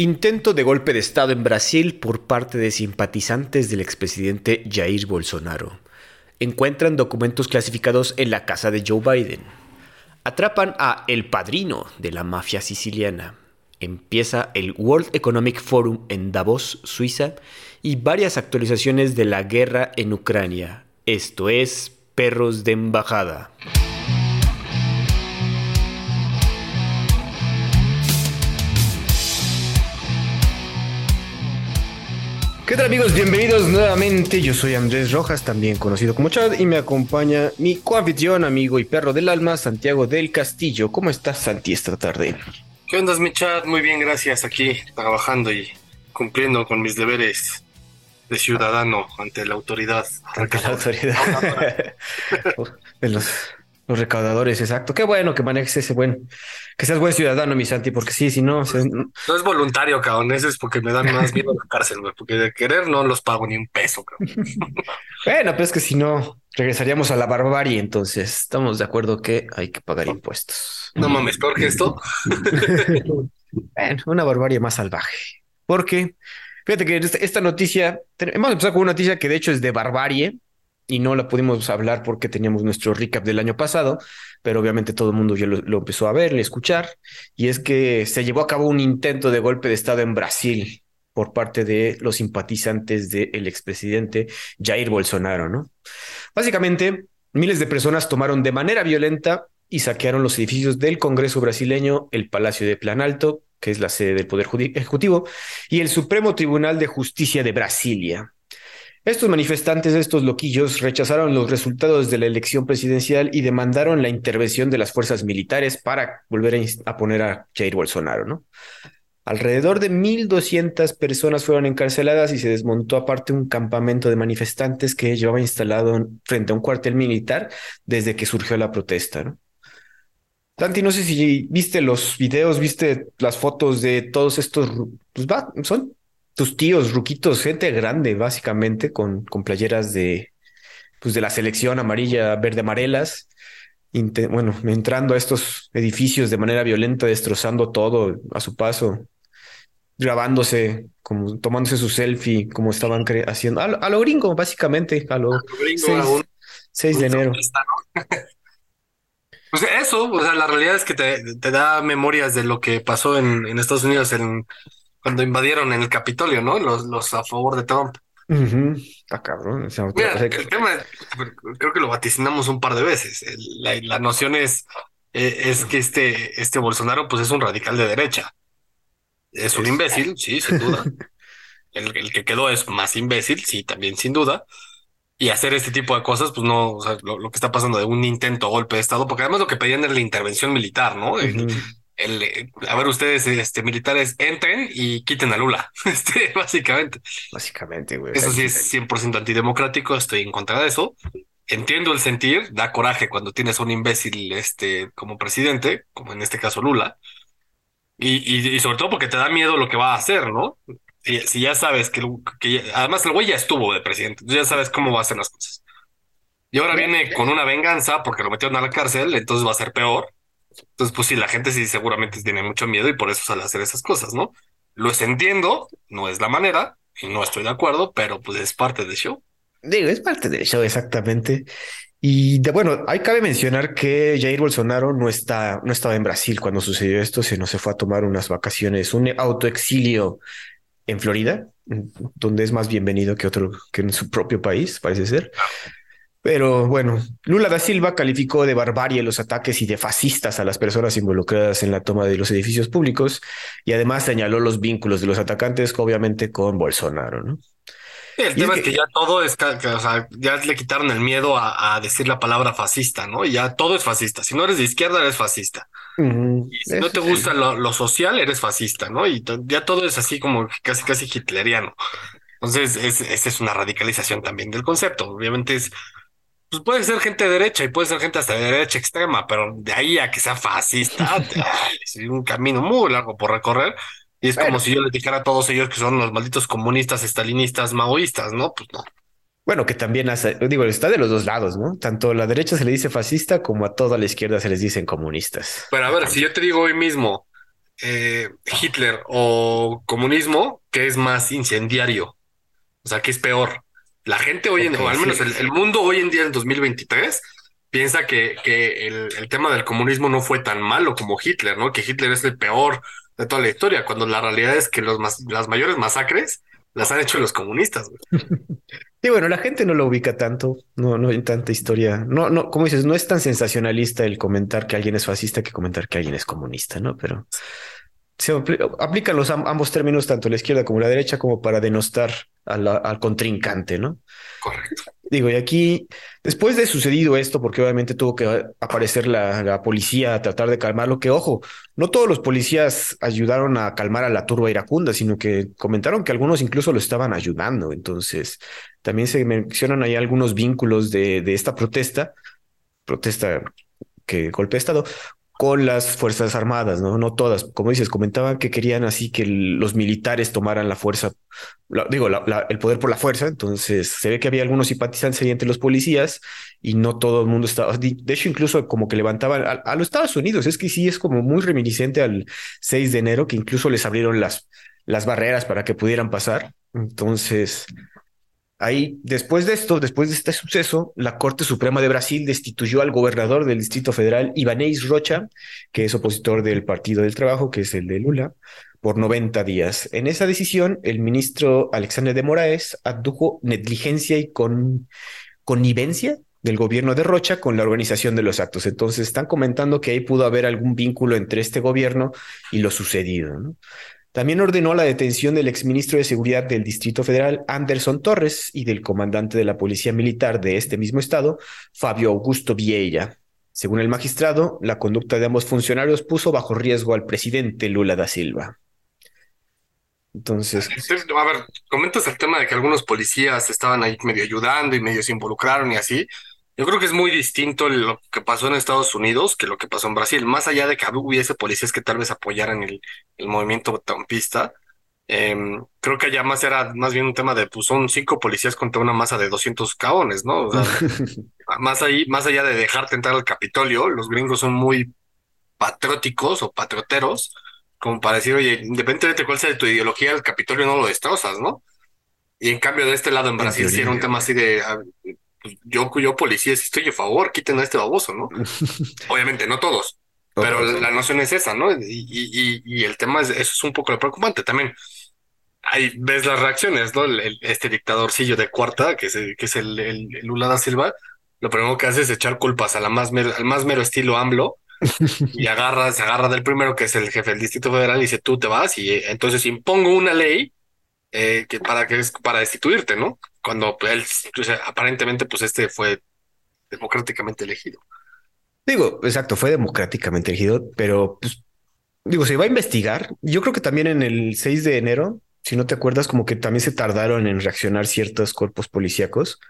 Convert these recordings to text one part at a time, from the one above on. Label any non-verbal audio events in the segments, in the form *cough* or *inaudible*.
Intento de golpe de Estado en Brasil por parte de simpatizantes del expresidente Jair Bolsonaro. Encuentran documentos clasificados en la casa de Joe Biden. Atrapan a el padrino de la mafia siciliana. Empieza el World Economic Forum en Davos, Suiza, y varias actualizaciones de la guerra en Ucrania. Esto es Perros de Embajada. ¿Qué tal amigos? Bienvenidos nuevamente. Yo soy Andrés Rojas, también conocido como Chad, y me acompaña mi coanfitrión, amigo y perro del alma, Santiago del Castillo. ¿Cómo estás, Santi, esta tarde? ¿Qué onda, mi Chad? Muy bien, gracias. Aquí trabajando y cumpliendo con mis deberes de ciudadano ante la autoridad. Ante la autoridad. *laughs* de los los recaudadores, exacto. Qué bueno que manejes ese buen, que seas buen ciudadano, mi Santi, porque sí, si no. No es voluntario, cabrón. Eso es porque me dan más miedo la cárcel, güey. Porque de querer no los pago ni un peso, cabrón. *laughs* bueno, pero es que si no, regresaríamos a la barbarie. Entonces, estamos de acuerdo que hay que pagar impuestos. No mames, peor que esto. *laughs* bueno, una barbarie más salvaje. Porque, fíjate que esta noticia, hemos empezado con una noticia que de hecho es de barbarie y no la pudimos hablar porque teníamos nuestro recap del año pasado, pero obviamente todo el mundo ya lo, empezó a ver, a escuchar, y es que se llevó a cabo un intento de golpe de Estado en Brasil por parte de los simpatizantes del expresidente Jair Bolsonaro, ¿no? Básicamente, miles de personas tomaron de manera violenta y saquearon los edificios del Congreso brasileño, el Palacio de Planalto, que es la sede del Poder Ejecutivo, y el Supremo Tribunal de Justicia de Brasilia. Estos manifestantes, estos loquillos, rechazaron los resultados de la elección presidencial y demandaron la intervención de las fuerzas militares para volver a, poner a Jair Bolsonaro, ¿no? Alrededor de 1.200 personas fueron encarceladas y se desmontó aparte un campamento de manifestantes que llevaba instalado frente a un cuartel militar desde que surgió la protesta, ¿no? Tanti, no sé si viste los videos, viste las fotos de todos estos, pues va, son tus tíos, ruquitos, gente grande, básicamente, con, con playeras de, pues de la selección amarilla, verde amarelas, bueno, entrando a estos edificios de manera violenta, destrozando todo a su paso, grabándose, como tomándose su selfie, como estaban haciendo, a, lo gringo, básicamente, a lo, 6, de enero. *laughs* Pues eso, o sea, la realidad es que te, te da memorias de lo que pasó en, en Estados Unidos en cuando invadieron en el Capitolio, ¿no? Los, los a favor de Trump. Está cabrón. el tema, creo que lo vaticinamos un par de veces. La, noción es, eh, es que este, este Bolsonaro, pues es un radical de derecha. Es un imbécil, sí, sin duda. *laughs* el, el, que quedó es más imbécil, sí, también sin duda. Y hacer este tipo de cosas, pues no, o sea, lo, que está pasando de un intento golpe de Estado, porque además lo que pedían era la intervención militar, ¿no? El, a ver, ustedes, este, militares, entren y quiten a Lula, *laughs* este, básicamente. Básicamente, güey. Eso sí es 100% antidemocrático, estoy en contra de eso. Entiendo el sentir, da coraje cuando tienes a un imbécil, este, como presidente, como en este caso Lula. Y, y, sobre todo porque te da miedo lo que va a hacer, ¿no? Si, si ya sabes que, que además el güey ya estuvo de presidente, ya sabes cómo va a hacer las cosas. Y ahora viene con una venganza porque lo metieron a la cárcel, entonces va a ser peor entonces, pues sí, la gente sí seguramente tiene mucho miedo y por eso sale a hacer esas cosas, ¿no? Lo entiendo, no es la manera y no estoy de acuerdo, pero pues es parte del show. Digo, es parte del show, exactamente. Y de, bueno, hay cabe mencionar que Jair Bolsonaro no está, no estaba en Brasil cuando sucedió esto, sino se fue a tomar unas vacaciones, un autoexilio en Florida, donde es más bienvenido que otro que en su propio país, parece ser. Pero bueno, Lula da Silva calificó de barbarie los ataques y de fascistas a las personas involucradas en la toma de los edificios públicos y además señaló los vínculos de los atacantes, obviamente, con Bolsonaro, ¿no? el tema es que, ya todo es, o sea, ya le quitaron el miedo a, decir la palabra fascista, ¿no? Y ya todo es fascista. Si no eres de izquierda, eres fascista. y si no te gusta lo, social, eres fascista, ¿no? Y ya todo es así como casi, casi hitleriano. Entonces, esa es una radicalización también del concepto. Obviamente es pues puede ser gente de derecha y puede ser gente hasta de derecha extrema, pero de ahí a que sea fascista, *laughs* es un camino muy largo por recorrer. Y es como si yo les dijera a todos ellos que son los malditos comunistas, estalinistas, maoístas, ¿no? Pues no. Bueno, que también hace, digo, está de los dos lados, ¿no? Tanto a la derecha se le dice fascista como a toda la izquierda se les dicen comunistas. Pero a ver, si yo te digo hoy mismo, eh, Hitler o comunismo, ¿qué es más incendiario? O sea, ¿qué es peor? La gente hoy en, o al menos el, mundo hoy en día en 2023 piensa que, que el, tema del comunismo no fue tan malo como Hitler, ¿no? Que Hitler es el peor de toda la historia, cuando la realidad es que los las mayores masacres las han hecho los comunistas. *laughs* Sí, bueno, la gente no lo ubica tanto, no, no hay tanta historia. No, no, como dices, no es tan sensacionalista el comentar que alguien es fascista que comentar que alguien es comunista, ¿no? Pero se aplican los ambos términos, tanto la izquierda como la derecha, como para denostar al contrincante, ¿no? Correcto. Digo, y aquí, después de sucedido esto, porque obviamente tuvo que aparecer la, policía a tratar de calmarlo, que ojo, no todos los policías ayudaron a calmar a la turba iracunda, sino que comentaron que algunos incluso lo estaban ayudando. Entonces, también se mencionan ahí algunos vínculos de, de esta protesta, protesta que golpea Estado, con las Fuerzas Armadas, ¿no? Todas. Como dices, comentaban que querían así que los militares tomaran la fuerza, digo, el poder por la fuerza. Entonces se ve que había algunos simpatizantes ahí entre los policías y no todo el mundo estaba. De hecho, incluso como que levantaban a, los Estados Unidos. Es que sí es como muy reminiscente al 6 de enero, que incluso les abrieron las, las barreras para que pudieran pasar. Entonces, Ahí, después de esto, después de este suceso, la Corte Suprema de Brasil destituyó al gobernador del Distrito Federal, Ibanez Rocha, que es opositor del Partido del Trabajo, que es el de Lula, por 90 días. En esa decisión, el ministro Alexander de Moraes adujo negligencia y con connivencia del gobierno de Rocha con la organización de los actos. Entonces están comentando que ahí pudo haber algún vínculo entre este gobierno y lo sucedido. ¿no? También ordenó la detención del exministro de Seguridad del Distrito Federal, Anderson Torres, y del comandante de la Policía Militar de este mismo estado, Fabio Augusto Vieira. Según el magistrado, la conducta de ambos funcionarios puso bajo riesgo al presidente Lula da Silva. Entonces. A ver, comentas el tema de que algunos policías estaban ahí medio ayudando y medio se involucraron y así. Yo creo que es muy distinto lo que pasó en Estados Unidos que lo que pasó en Brasil. Más allá de que hubiese policías que tal vez apoyaran el, el movimiento trumpista, em, creo que allá más era más bien un tema de, pues son cinco policías contra una masa de 200 caones, ¿no? *laughs* más, ahí, más allá de dejarte entrar al Capitolio, los gringos son muy patrióticos o patrioteros, como para decir, oye, independientemente de cuál sea tu ideología, el Capitolio no lo destrozas, ¿no? Y en cambio de este lado en Brasil sí era un tema así de, ah, pues, yo, yo policía, si estoy a favor, quiten a este baboso, ¿no? *laughs* Obviamente, no todos, pero la noción es esa, ¿no? Y, y, el tema es, eso es un poco preocupante también. Ahí ves las reacciones, ¿no? este dictadorcillo de cuarta, que es, el, que es el, el, Lula da Silva, lo primero que hace es echar culpas a la más al más mero estilo AMLO y *laughs* agarra, se agarra del primero que es el jefe del Distrito Federal y dice tú te vas y eh, entonces impongo una ley eh, que para que es para destituirte, ¿no? Cuando él, aparentemente, pues este fue democráticamente elegido. Digo, exacto, fue democráticamente elegido, pero pues, digo, se va a investigar. Yo creo que también en el 6 de enero, si no te acuerdas, como que también se tardaron en reaccionar ciertos cuerpos policíacos.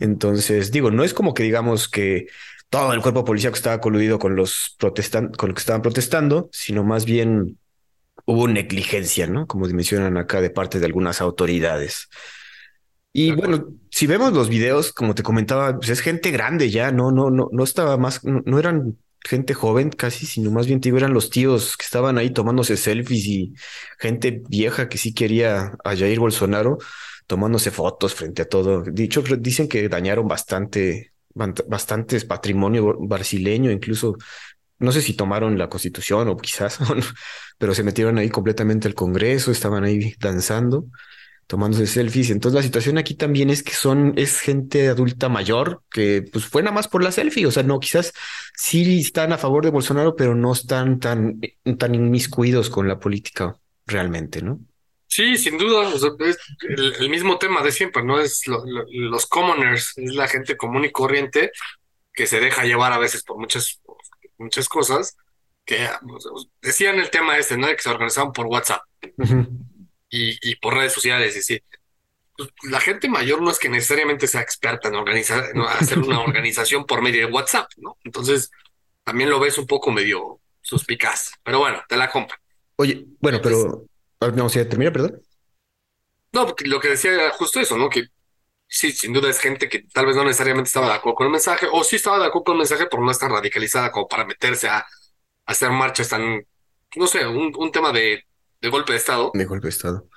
Entonces, digo, no es como que digamos que todo el cuerpo policíaco estaba coludido con los protestantes, con los que estaban protestando, sino más bien hubo negligencia, ¿no? Como mencionan acá de parte de algunas autoridades. Y bueno, si vemos los videos, como te comentaba, pues es gente grande ya, no, no, no, no estaba más, no, eran gente joven casi, sino más bien eran los tíos que estaban ahí tomándose selfies y gente vieja que sí quería a Jair Bolsonaro tomándose fotos frente a todo. Dicho, dicen que dañaron bastante, bastantes patrimonio brasileño, incluso no sé si tomaron la constitución o quizás, *laughs* pero se metieron ahí completamente al Congreso, estaban ahí danzando, tomándose selfies. Entonces la situación aquí también es que son, es gente adulta mayor que pues fue nada más por la selfie. O sea, no, quizás sí están a favor de Bolsonaro, pero no están tan, tan inmiscuidos con la política realmente, ¿no? Sí, sin duda, es el, mismo tema de siempre, ¿no? Es los commoners, es la gente común y corriente que se deja llevar a veces por muchas muchas cosas que decían el tema este, ¿no? Que se organizaban por WhatsApp y, y, por redes sociales y sí. Pues, la gente mayor no es que necesariamente sea experta en organizar, en hacer una organización por medio de WhatsApp, ¿no? Entonces, también lo ves un poco medio suspicaz. Pero bueno, te la compro. Oye, bueno, pero. No, si termina, perdón. No, lo que decía era justo eso, ¿no? Que sí, sin duda es gente que tal vez no necesariamente estaba de acuerdo con el mensaje, o sí estaba de acuerdo con el mensaje, pero no está radicalizada como para meterse a, hacer marchas tan no sé, un, tema de, de golpe de Estado. De golpe de Estado.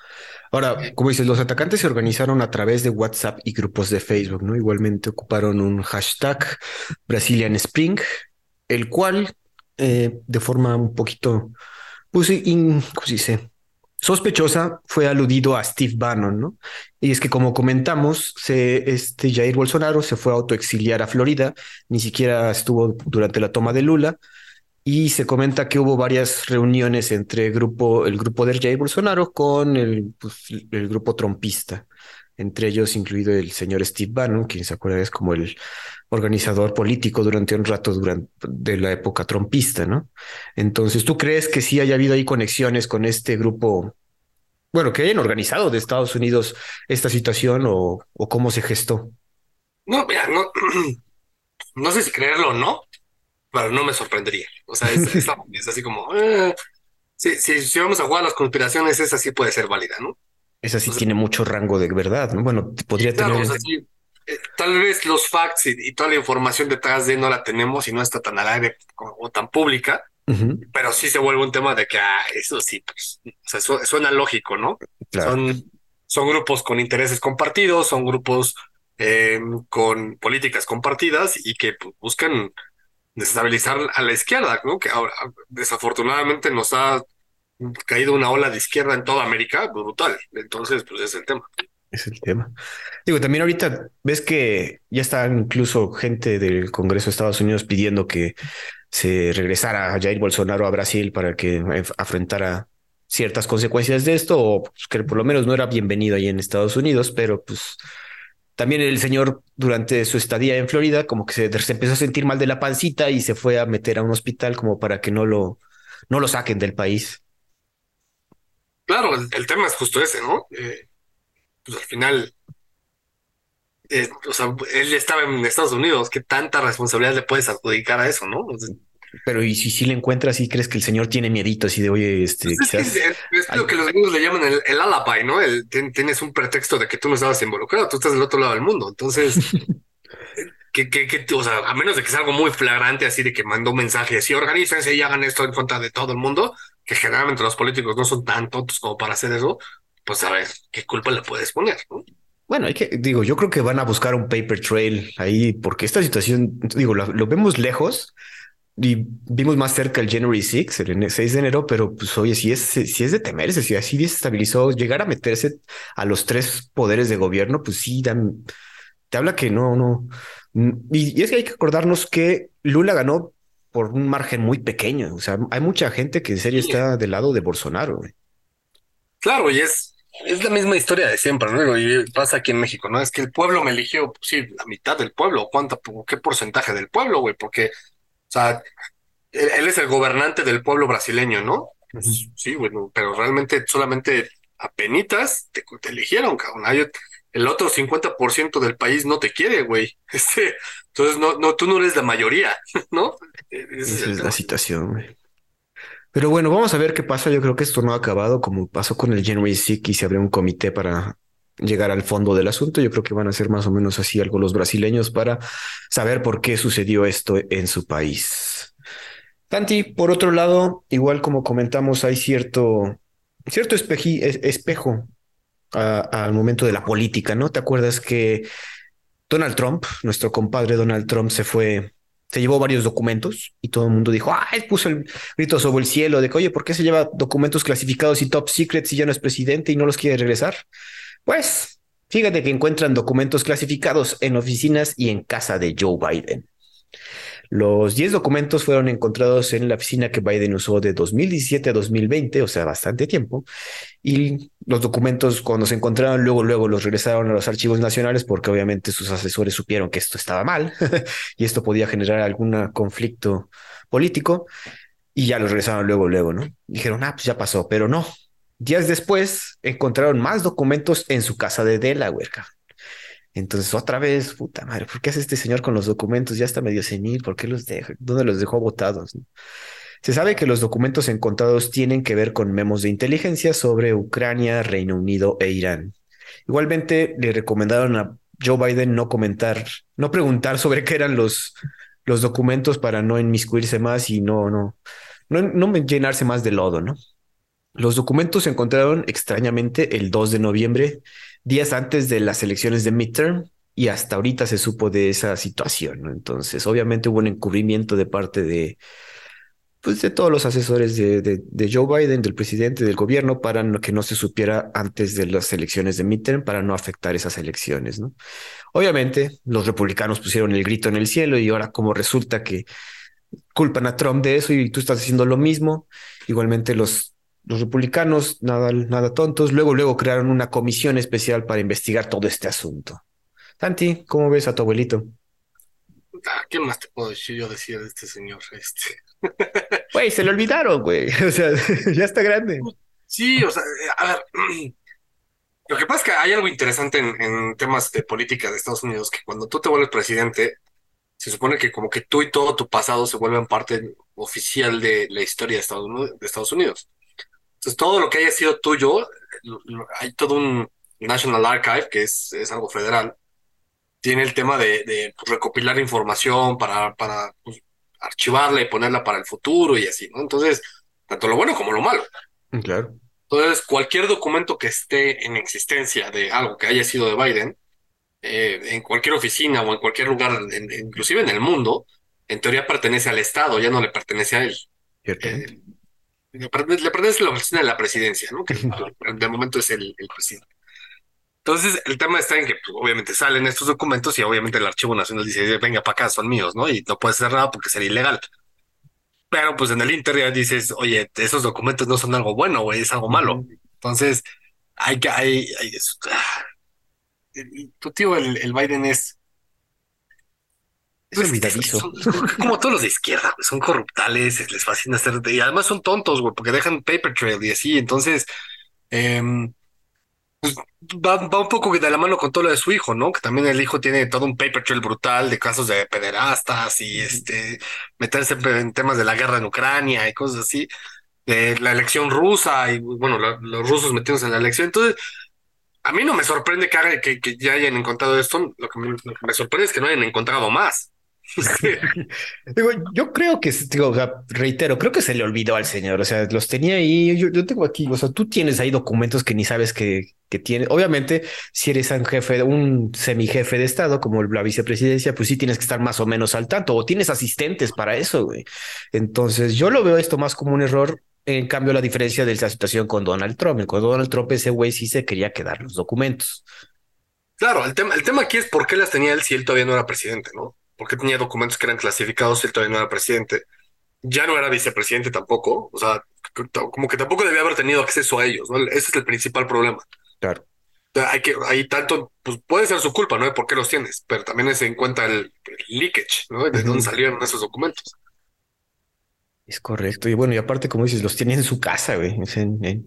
Ahora, como dices, los atacantes se organizaron a través de WhatsApp y grupos de Facebook, ¿no? Igualmente ocuparon un hashtag Brazilian Spring, el cual, eh, de forma un poquito, pues, in, ¿cómo se dice? Sospechosa fue aludido a Steve Bannon, ¿no? Y es que, como comentamos, se, este Jair Bolsonaro se fue a autoexiliar a Florida, ni siquiera estuvo durante la toma de Lula, y se comenta que hubo varias reuniones entre grupo, el grupo de Jair Bolsonaro con el, pues, el grupo trompista, entre ellos incluido el señor Steve Bannon, quien se acuerda es como el organizador político durante un rato durante, de la época trompista, ¿no? Entonces, ¿tú crees que sí haya habido ahí conexiones con este grupo? Bueno, que hayan organizado de Estados Unidos esta situación o, cómo se gestó. No, no, *clears throat* no sé si creerlo o no, pero no me sorprendería. O sea, es, *laughs* así como, eh, si, si, vamos a jugar a las conspiraciones, esa sí puede ser válida, ¿no? Esa sí tiene mucho rango de verdad, ¿no? Bueno, podría tener... Eh, tal vez los facts y, toda la información detrás de no la tenemos y no está tan al aire o, tan pública, pero sí se vuelve un tema de que, ah, eso sí, pues, o sea, suena lógico, ¿no? Son, son grupos con intereses compartidos, son grupos eh, con políticas compartidas y que pues, buscan desestabilizar a la izquierda, ¿no? Que ahora, desafortunadamente nos ha caído una ola de izquierda en toda América brutal. Entonces, pues es el tema. Es el tema. Digo, también ahorita ves que ya está incluso gente del Congreso de Estados Unidos pidiendo que se regresara Jair Bolsonaro a Brasil para que afrontara ciertas consecuencias de esto, o pues, que por lo menos no era bienvenido ahí en Estados Unidos, pero pues también el señor, durante su estadía en Florida, como que se, empezó a sentir mal de la pancita y se fue a meter a un hospital como para que no lo, no lo saquen del país. Claro, el, tema es justo ese, ¿no? Eh, pues al final, eh, o sea, él estaba en Estados Unidos, ¿qué tanta responsabilidad le puedes adjudicar a eso, no? Pero y si, si le encuentras y crees que el señor tiene miedito así de, oye, este, pues quizás... Es, lo que los gringos le llaman el, el ¿no? El, tienes un pretexto de que tú no estabas involucrado, tú estás del otro lado del mundo. Entonces, *laughs* que, que, que, o sea, a menos de que sea algo muy flagrante, así de que mandó mensajes y organícense y hagan esto en contra de todo el mundo, que generalmente los políticos no son tan tontos como para hacer eso, pues a ver, ¿qué culpa le puedes poner? ¿no? Bueno, hay que, digo, yo creo que van a buscar un paper trail ahí, porque esta situación, digo, lo vemos lejos, y vimos más cerca el January 6, el 6 de enero, pero pues oye, si es, si es de temerse, si así desestabilizó, llegar a meterse a los tres poderes de gobierno, pues sí, dan, te habla que no, no. Y, es que hay que acordarnos que Lula ganó por un margen muy pequeño. O sea, hay mucha gente que en serio está del lado de Bolsonaro. Claro, y es, es la misma historia de siempre, ¿no? Y pasa aquí en México, ¿no? Es que el pueblo me eligió, pues sí, la mitad del pueblo, ¿cuánto, qué porcentaje del pueblo, güey? Porque sea, él, es el gobernante del pueblo brasileño, ¿no? Pues, sí, bueno, pero realmente solamente a penitas te, eligieron, cabrón. el otro 50% del país no te quiere, güey. *laughs* Este, entonces, no, no, tú no eres la mayoría, *laughs* ¿no? Esa es la situación, güey. Pero bueno, vamos a ver qué pasa. Yo creo que esto no ha acabado como pasó con el January 6 y se abrió un comité para llegar al fondo del asunto. Yo creo que van a ser más o menos así algo los brasileños para saber por qué sucedió esto en su país. Tanti, por otro lado, igual como comentamos, hay cierto, cierto espejo al momento de la política, ¿no? ¿Te acuerdas que Donald Trump, nuestro compadre Donald Trump, se fue, se llevó varios documentos y todo el mundo dijo, ay, puso el grito sobre el cielo de que, oye, ¿por qué se lleva documentos clasificados y top secret si ya no es presidente y no los quiere regresar? Pues fíjate que encuentran documentos clasificados en oficinas y en casa de Joe Biden. Los 10 documentos fueron encontrados en la oficina que Biden usó de 2017 a 2020, o sea, bastante tiempo. Y los documentos, cuando se encontraron, luego, luego los regresaron a los archivos nacionales porque obviamente sus asesores supieron que esto estaba mal *laughs* y esto podía generar algún conflicto político. Y ya los regresaron luego, luego, ¿no? Dijeron, ah, pues ya pasó, pero no, Días después encontraron más documentos en su casa de Delaware. Entonces, otra vez, puta madre, ¿por qué hace este señor con los documentos? Ya está medio senil, ¿por qué los deja? ¿Dónde los dejó botados? Se sabe que los documentos encontrados tienen que ver con memos de inteligencia sobre Ucrania, Reino Unido e Irán. Igualmente, le recomendaron a Joe Biden no comentar, no preguntar sobre qué eran los, los documentos para no inmiscuirse más y no, no, no, no llenarse más de lodo, ¿no? Los documentos se encontraron extrañamente el 2 de noviembre, días antes de las elecciones de midterm, y hasta ahorita se supo de esa situación. ¿no? Entonces, obviamente hubo un encubrimiento de parte de, pues, de todos los asesores de, de, Joe Biden, del presidente, del gobierno, para que no se supiera antes de las elecciones de midterm, para no afectar esas elecciones. ¿no? Obviamente, los republicanos pusieron el grito en el cielo y ahora como resulta que culpan a Trump de eso y tú estás haciendo lo mismo, igualmente los los republicanos, nada, nada tontos, luego, luego crearon una comisión especial para investigar todo este asunto. Santi, ¿cómo ves a tu abuelito? Ah, ¿Qué más te puedo decir yo decir de este señor? Este. *laughs* Güey, se le olvidaron, güey. *laughs* O sea, *laughs* ya está grande. Sí, o sea, a ver. *clears throat* Lo que pasa es que hay algo interesante en, en, temas de política de Estados Unidos, que cuando tú te vuelves presidente, se supone que como que tú y todo tu pasado se vuelven parte oficial de la historia de Estados, de Estados Unidos. Entonces, todo lo que haya sido tuyo, hay todo un National Archive, que es, es algo federal, tiene el tema de, de pues, recopilar información para, para pues, archivarla y ponerla para el futuro y así, ¿no? Entonces, tanto lo bueno como lo malo. Mm, claro. Entonces, cualquier documento que esté en existencia de algo que haya sido de Biden, eh, en cualquier oficina o en cualquier lugar, inclusive en el mundo, en teoría pertenece al Estado, ya no le pertenece a él. Eh, le pertenece la oficina de la presidencia, ¿no? Que de momento es el, presidente. Entonces, el tema está en que pues, obviamente salen estos documentos y obviamente el Archivo Nacional dice, venga para acá, son míos, ¿no? Y no puede ser nada porque sería ilegal. Pero pues en el Inter ya dices, oye, esos documentos no son algo bueno, güey, es algo malo. Entonces, hay que, hay, hay ah, tu tío, el, el Biden es es olvidadizo. como todos los de izquierda, son corruptales, les fascina hacer, y además son tontos, güey, porque dejan paper trail y así, entonces, em, pues, va, va, un poco de la mano con todo lo de su hijo, ¿no? Que también el hijo tiene todo un paper trail brutal de casos de pederastas y este, meterse en temas de la guerra en Ucrania y cosas así, de la elección rusa y, bueno, los rusos metidos en la elección, entonces, a mí no me sorprende que, que, ya hayan encontrado esto, lo que, me, sorprende es que no hayan encontrado más. Digo, yo creo que, digo, reitero, creo que se le olvidó al señor. O sea, los tenía ahí. Yo, yo tengo aquí, o sea, tú tienes ahí documentos que ni sabes que, que tiene. Obviamente, si eres un jefe, un semijefe de Estado, como la vicepresidencia, pues sí tienes que estar más o menos al tanto, o tienes asistentes para eso. Entonces, yo lo veo esto más como un error. En cambio, la diferencia de la situación con Donald Trump. Con Donald Trump, ese güey sí se quería quedar los documentos. Claro, el tema, el tema aquí es por qué las tenía él si él todavía no era presidente, ¿no? Porque tenía documentos que eran clasificados y él todavía no era presidente. Ya no era vicepresidente tampoco, o sea, como que tampoco debía haber tenido acceso a ellos, ¿no? Ese es el principal problema. Claro. Hay que, hay tanto, pues puede ser su culpa, ¿no? De por qué los tienes, pero también se en cuenta el, leakage, ¿no? De dónde salieron esos documentos. Es correcto. Y bueno, y aparte, como dices, los tenía en su casa, güey.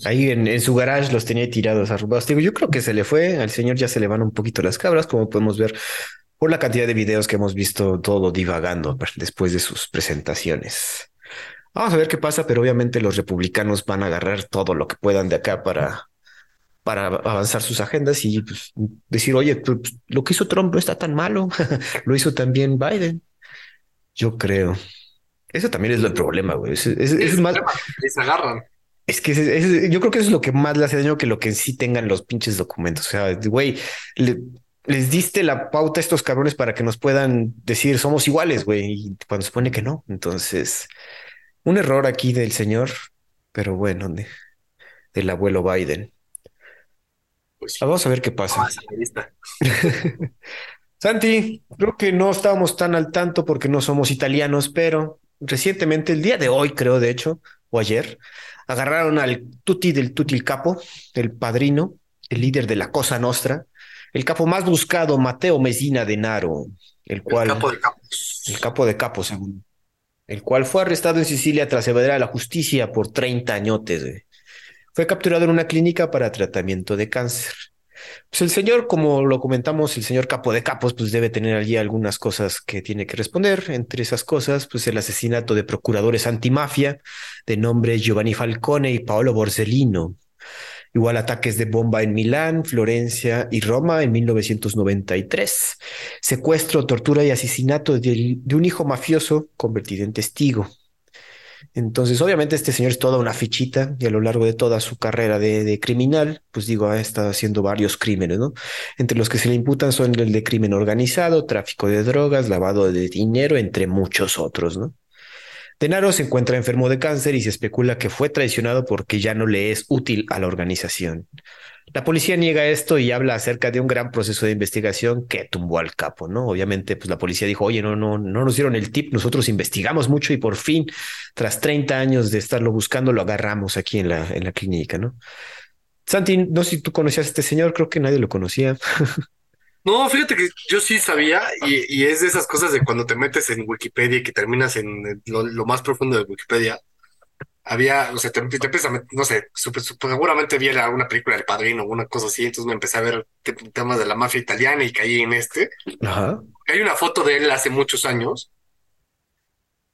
ahí en, su garage los tenía tirados, arrugados. Digo, yo creo que se le fue, al señor ya se le van un poquito las cabras, como podemos ver por la cantidad de videos que hemos visto todo divagando después de sus presentaciones. Vamos a ver qué pasa, pero obviamente los republicanos van a agarrar todo lo que puedan de acá para, para avanzar sus agendas y pues, decir, oye, pues, lo que hizo Trump no está tan malo, *laughs* lo hizo también Biden. Yo creo. Eso también es el problema, güey. Es, más... Se agarran. Es que yo creo que eso es lo que más le hace daño que lo que en sí tengan los pinches documentos. O sea, güey, les diste la pauta a estos cabrones para que nos puedan decir somos iguales, güey, y cuando se supone que no. Entonces, un error aquí del señor, pero bueno, del abuelo Biden. Pues Vamos a ver qué pasa. *laughs* Santi, creo que no estábamos tan al tanto porque no somos italianos, pero recientemente, el día de hoy, creo, de hecho, o ayer, agarraron al Tutti del Tutti el Capo, el padrino, el líder de la Cosa Nostra, el capo más buscado, Mateo Mesina de Naro, el cual... El capo de capos. El capo de capos, según. El cual fue arrestado en Sicilia tras evadir a la justicia por 30 añotes. Fue capturado en una clínica para tratamiento de cáncer. Pues el señor, como lo comentamos, el señor capo de capos, pues debe tener allí algunas cosas que tiene que responder. Entre esas cosas, pues el asesinato de procuradores antimafia de nombre Giovanni Falcone y Paolo Borsellino, igual ataques de bomba en Milán, Florencia y Roma en 1993, secuestro, tortura y asesinato de, un hijo mafioso convertido en testigo. Entonces, obviamente, este señor es toda una fichita y a lo largo de toda su carrera de, criminal, pues digo, ha estado haciendo varios crímenes, ¿no? Entre los que se le imputan son el de crimen organizado, tráfico de drogas, lavado de dinero, entre muchos otros, ¿no? Tenaro se encuentra enfermo de cáncer y se especula que fue traicionado porque ya no le es útil a la organización. La policía niega esto y habla acerca de un gran proceso de investigación que tumbó al capo, ¿no? Obviamente, pues la policía dijo, oye, no, no, no nos dieron el tip, nosotros investigamos mucho y por fin, tras 30 años de estarlo buscando, lo agarramos aquí en la, en la clínica, ¿no? Santi, no sé si tú conocías a este señor, creo que nadie lo conocía. *laughs* No, fíjate que yo sí sabía y, es de esas cosas de cuando te metes en Wikipedia y que terminas en lo más profundo de Wikipedia había, o sea, te, te empiezas a no sé, seguramente vi alguna película del padrino o una cosa así, entonces me empecé a ver temas de la mafia italiana y caí en este. Ajá. Hay una foto de él hace muchos años.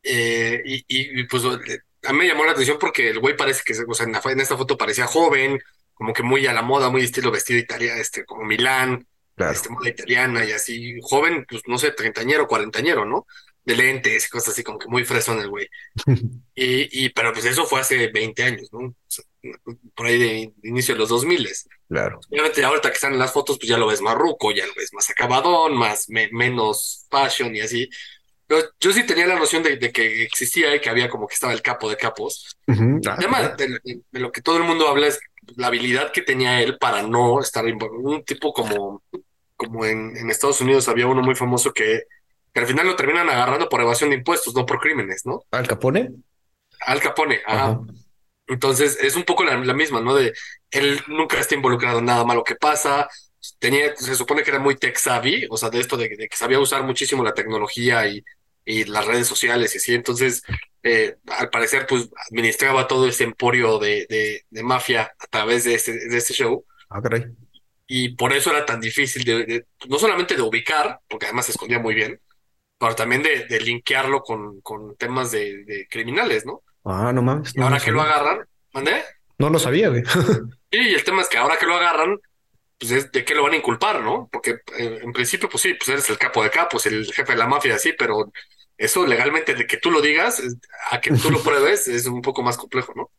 Eh, y, y, pues a mí me llamó la atención porque el güey parece que, o sea, en, esta foto parecía joven, como que muy a la moda, muy estilo vestido italiano, este, como Milán, este, moda italiana y así, joven, pues no sé, treintañero, cuarentañero, ¿no? de lentes y cosas así, como que muy fresón el güey. *laughs* y, y, pero pues eso fue hace 20 años, ¿no? por ahí de, inicio de los 2000. Claro. Obviamente ahorita que están en las fotos, pues ya lo ves más ruco, ya lo ves más acabadón, más menos fashion y así. Pero yo sí tenía la noción de, que existía y que había como que estaba el capo de capos. Además, de, lo que todo el mundo habla es la habilidad que tenía él para no estar un tipo como, como en, en Estados Unidos había uno muy famoso que que al final lo terminan agarrando por evasión de impuestos, no por crímenes, ¿no? ¿Al Capone? Al Capone, ajá. Entonces es un poco la, misma, ¿no? De él nunca está involucrado en nada malo que pasa. Tenía, se supone que era muy tech savvy, o sea, de esto de, que sabía usar muchísimo la tecnología y, y las redes sociales y así. Entonces, eh, al parecer, pues administraba todo ese emporio de, de, de mafia a través de este, de este show. Ah, caray. Y por eso era tan difícil de, no solamente de ubicar, porque además se escondía muy bien, pero también de, de linkearlo con, con temas de, de, criminales, ¿no? Ah, no mames. y ahora que lo agarran, ¿mandé? No lo sabía, güey. *laughs* sí, y el tema es que ahora que lo agarran, pues es de qué lo van a inculpar, ¿no? Porque eh, en principio, pues sí, pues eres el capo de capos, el jefe de la mafia, sí, pero eso legalmente de que tú lo digas, a que tú lo *laughs* pruebes, es un poco más complejo, ¿no?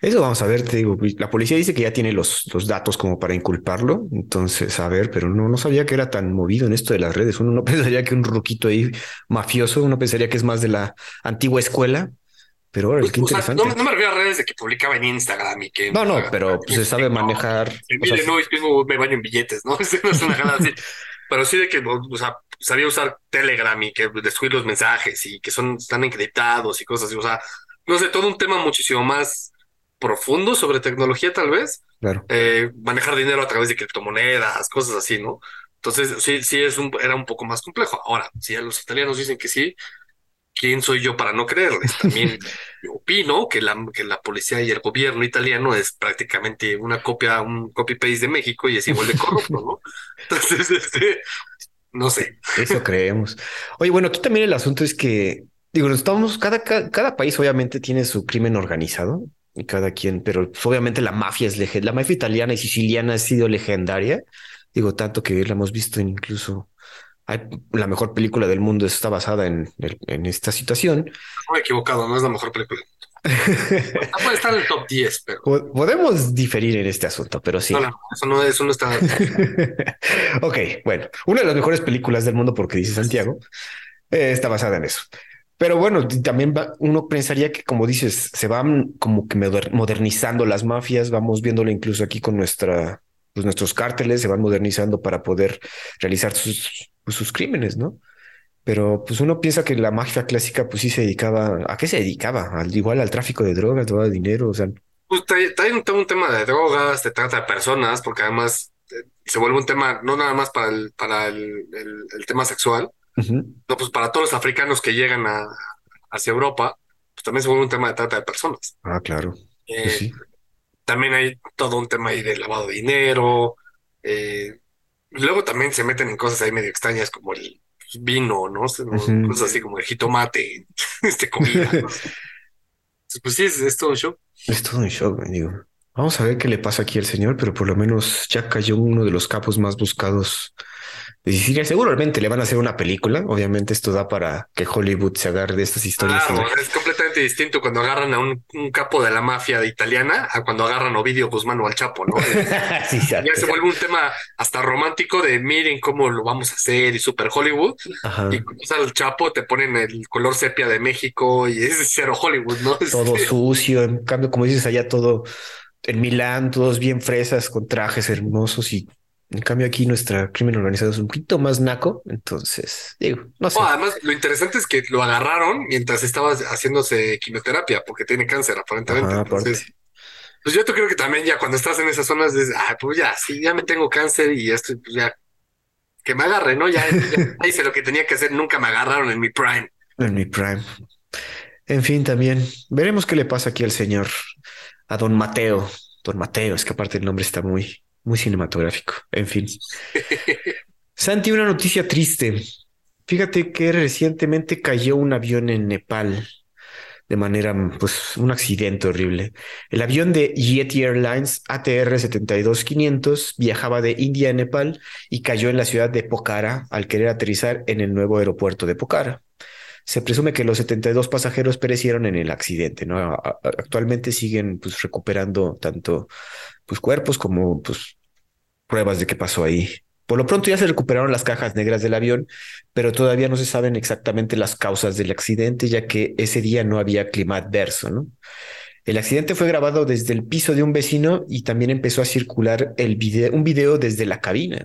Eso vamos a ver, te digo, la policía dice que ya tiene los, los datos como para inculparlo, entonces a ver, pero no, no sabía que era tan movido en esto de las redes. Uno no *laughs* pensaría que un ruquito ahí mafioso, uno pensaría que es más de la antigua escuela, pero ahora pues, qué interesante. no, me refiero a redes de que publicaba en Instagram y que... No, no, pero pues, se sabe manejar... No, me baño en billetes, ¿no? *laughs* no es una así. Pero sí de que, o sea, sabía usar Telegram y que destruir los mensajes y que son, están encriptados y cosas así, o sea, no sé, todo un tema muchísimo más profundo sobre tecnología, tal vez. Claro. Eh, manejar dinero a través de criptomonedas, cosas así, ¿no? Entonces, sí, sí, es un, era un poco más complejo. Ahora, si a los italianos dicen que sí, ¿quién soy yo para no creerles? También *laughs* yo opino que la, que la policía y el gobierno italiano es prácticamente una copia, un copy-paste de México y es igual de corrupto, ¿no? *laughs* Entonces, este, no sé. Eso creemos. Oye, bueno, aquí también el asunto es que, digo, estamos, cada, cada país obviamente tiene su crimen organizado cada quien, pero obviamente la mafia es legendaria, la mafia italiana y siciliana ha sido legendaria, digo, tanto que la hemos visto incluso, hay, la mejor película del mundo está basada en, en esta situación. No he equivocado, no es la mejor película. *laughs* puede estar en el top 10, pero. Podemos diferir en este asunto, pero sí. No, no, eso no, eso no está. *laughs* ok, bueno, una de las mejores películas del mundo, porque dice Santiago, eh, está basada en eso. Pero bueno, también uno pensaría que, como dices, se van como que modernizando las mafias, vamos viéndolo incluso aquí con nuestra, pues nuestros cárteles se van modernizando para poder realizar sus, pues sus crímenes, ¿no? Pero pues uno piensa que la mafia clásica pues sí se dedicaba, ¿a qué se dedicaba? Al, igual al tráfico de drogas, todo el dinero, o sea. Pues hay un, tema de drogas, de trata de personas, porque además eh, se vuelve un tema no nada más para el, para el, el tema sexual, no, pues para todos los africanos que llegan a, hacia Europa, pues también se vuelve un tema de trata de personas. Ah, claro. Pues eh, también hay todo un tema ahí de lavado de dinero. Eh, luego también se meten en cosas ahí medio extrañas como el vino, ¿no? Cosas así como el jitomate, *laughs* este comida. *laughs* pues sí, es, todo un show. Es todo un show, digo. Vamos a ver qué le pasa aquí al señor, pero por lo menos ya cayó uno de los capos más buscados Y seguramente le van a hacer una película. Obviamente esto da para que Hollywood se agarre de estas historias. Claro, es completamente distinto cuando agarran a un, capo de la mafia italiana a cuando agarran a Ovidio Guzmán o al Chapo, ¿no? *laughs* sí, ya se vuelve un tema hasta romántico de miren cómo lo vamos a hacer y super Hollywood. Y cuando al Chapo te ponen el color sepia de México y es cero Hollywood, ¿no? *laughs* Todo sucio. En cambio, como dices, allá todo en Milán, todos bien fresas con trajes hermosos y en cambio, aquí nuestra crimen organizado es un poquito más naco. Entonces, digo, no sé. además, lo interesante es que lo agarraron mientras estaba haciéndose quimioterapia porque tiene cáncer, aparentemente. Entonces, pues yo creo que también ya cuando estás en esas zonas dices, ah, pues ya, sí, ya me tengo cáncer y esto, pues ya que me agarre, ¿no? Ya, ya hice lo que tenía que hacer, nunca me agarraron en mi prime. En mi prime. En fin, también veremos qué le pasa aquí al señor, a don Mateo. Don Mateo, es que aparte el nombre está muy, muy cinematográfico. En fin. *laughs* Santi, una noticia triste. Fíjate que recientemente cayó un avión en Nepal de manera, pues, un accidente horrible. El avión de Yeti Airlines ATR 72500 viajaba de India a Nepal y cayó en la ciudad de Pokhara al querer aterrizar en el nuevo aeropuerto de Pokhara. Se presume que los 72 pasajeros perecieron en el accidente, ¿no? Actualmente siguen pues recuperando tanto pues cuerpos como pues pruebas de qué pasó ahí. Por lo pronto ya se recuperaron las cajas negras del avión, pero todavía no se saben exactamente las causas del accidente, ya que ese día no había clima adverso, ¿no? El accidente fue grabado desde el piso de un vecino y también empezó a circular el video, un video desde la cabina,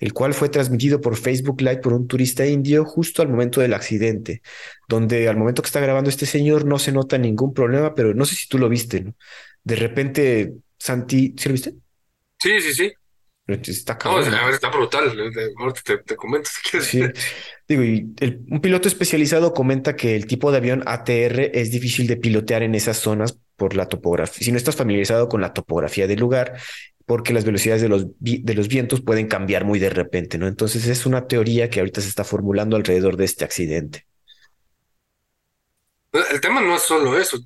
el cual fue transmitido por Facebook Live por un turista indio justo al momento del accidente, donde al momento que está grabando este señor no se nota ningún problema, pero no sé si tú lo viste, ¿no? De repente, Santi, ¿sí lo viste? Sí, sí, sí. Está está brutal. Ahorita te, comento si quieres. Sí. Digo, y un piloto especializado comenta que el tipo de avión ATR es difícil de pilotear en esas zonas por la topografía. Si no estás familiarizado con la topografía del lugar, porque las velocidades de los, de los vientos pueden cambiar muy de repente, ¿no? Entonces es una teoría que ahorita se está formulando alrededor de este accidente. El tema no es solo eso.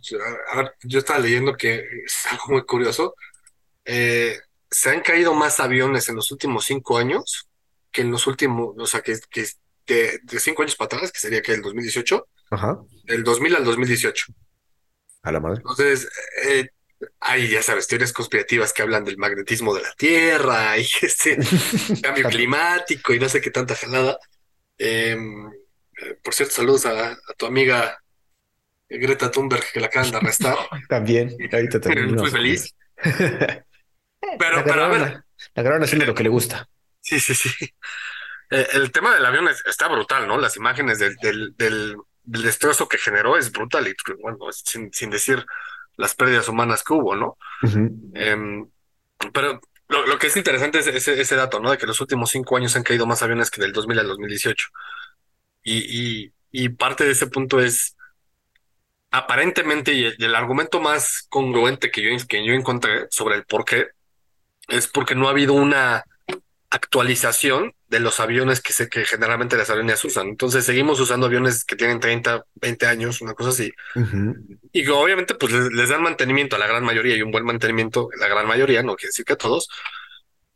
yo estaba leyendo que es algo muy curioso. Eh, se han caído más aviones en los últimos cinco años que en los últimos, o sea, que, que de, cinco años para atrás, que sería que el 2018, Ajá. del 2000 al 2018. A la madre. Entonces, eh, hay, ya sabes, teorías conspirativas que hablan del magnetismo de la Tierra y *laughs* este cambio climático y no sé qué tanta jalada. Em, eh, por cierto, saludos a, tu amiga Greta Thunberg que la acaban de arrestar. *laughs* también, ahorita *laughs* también. Muy feliz. Pero, pero a ver. La grabaron haciendo lo que le gusta. Sí, sí, sí. *laughs* Eh, el tema del avión está brutal, ¿no? Las imágenes del, del, del, destrozo que generó es brutal y bueno, sin, sin decir las pérdidas humanas que hubo, ¿no? Em, pero lo, lo, que es interesante es ese, ese, dato, ¿no? De que los últimos cinco años han caído más aviones que del 2000 al 2018. Y, y, y parte de ese punto es aparentemente, y el, argumento más congruente que yo, que yo encontré sobre el por qué, es porque no ha habido una actualización de los aviones que, sé que generalmente las aerolíneas usan. Entonces seguimos usando aviones que tienen 30, 20 años, una cosa así. Y obviamente pues les, dan mantenimiento a la gran mayoría y un buen mantenimiento, la gran mayoría, no quiere decir que a todos,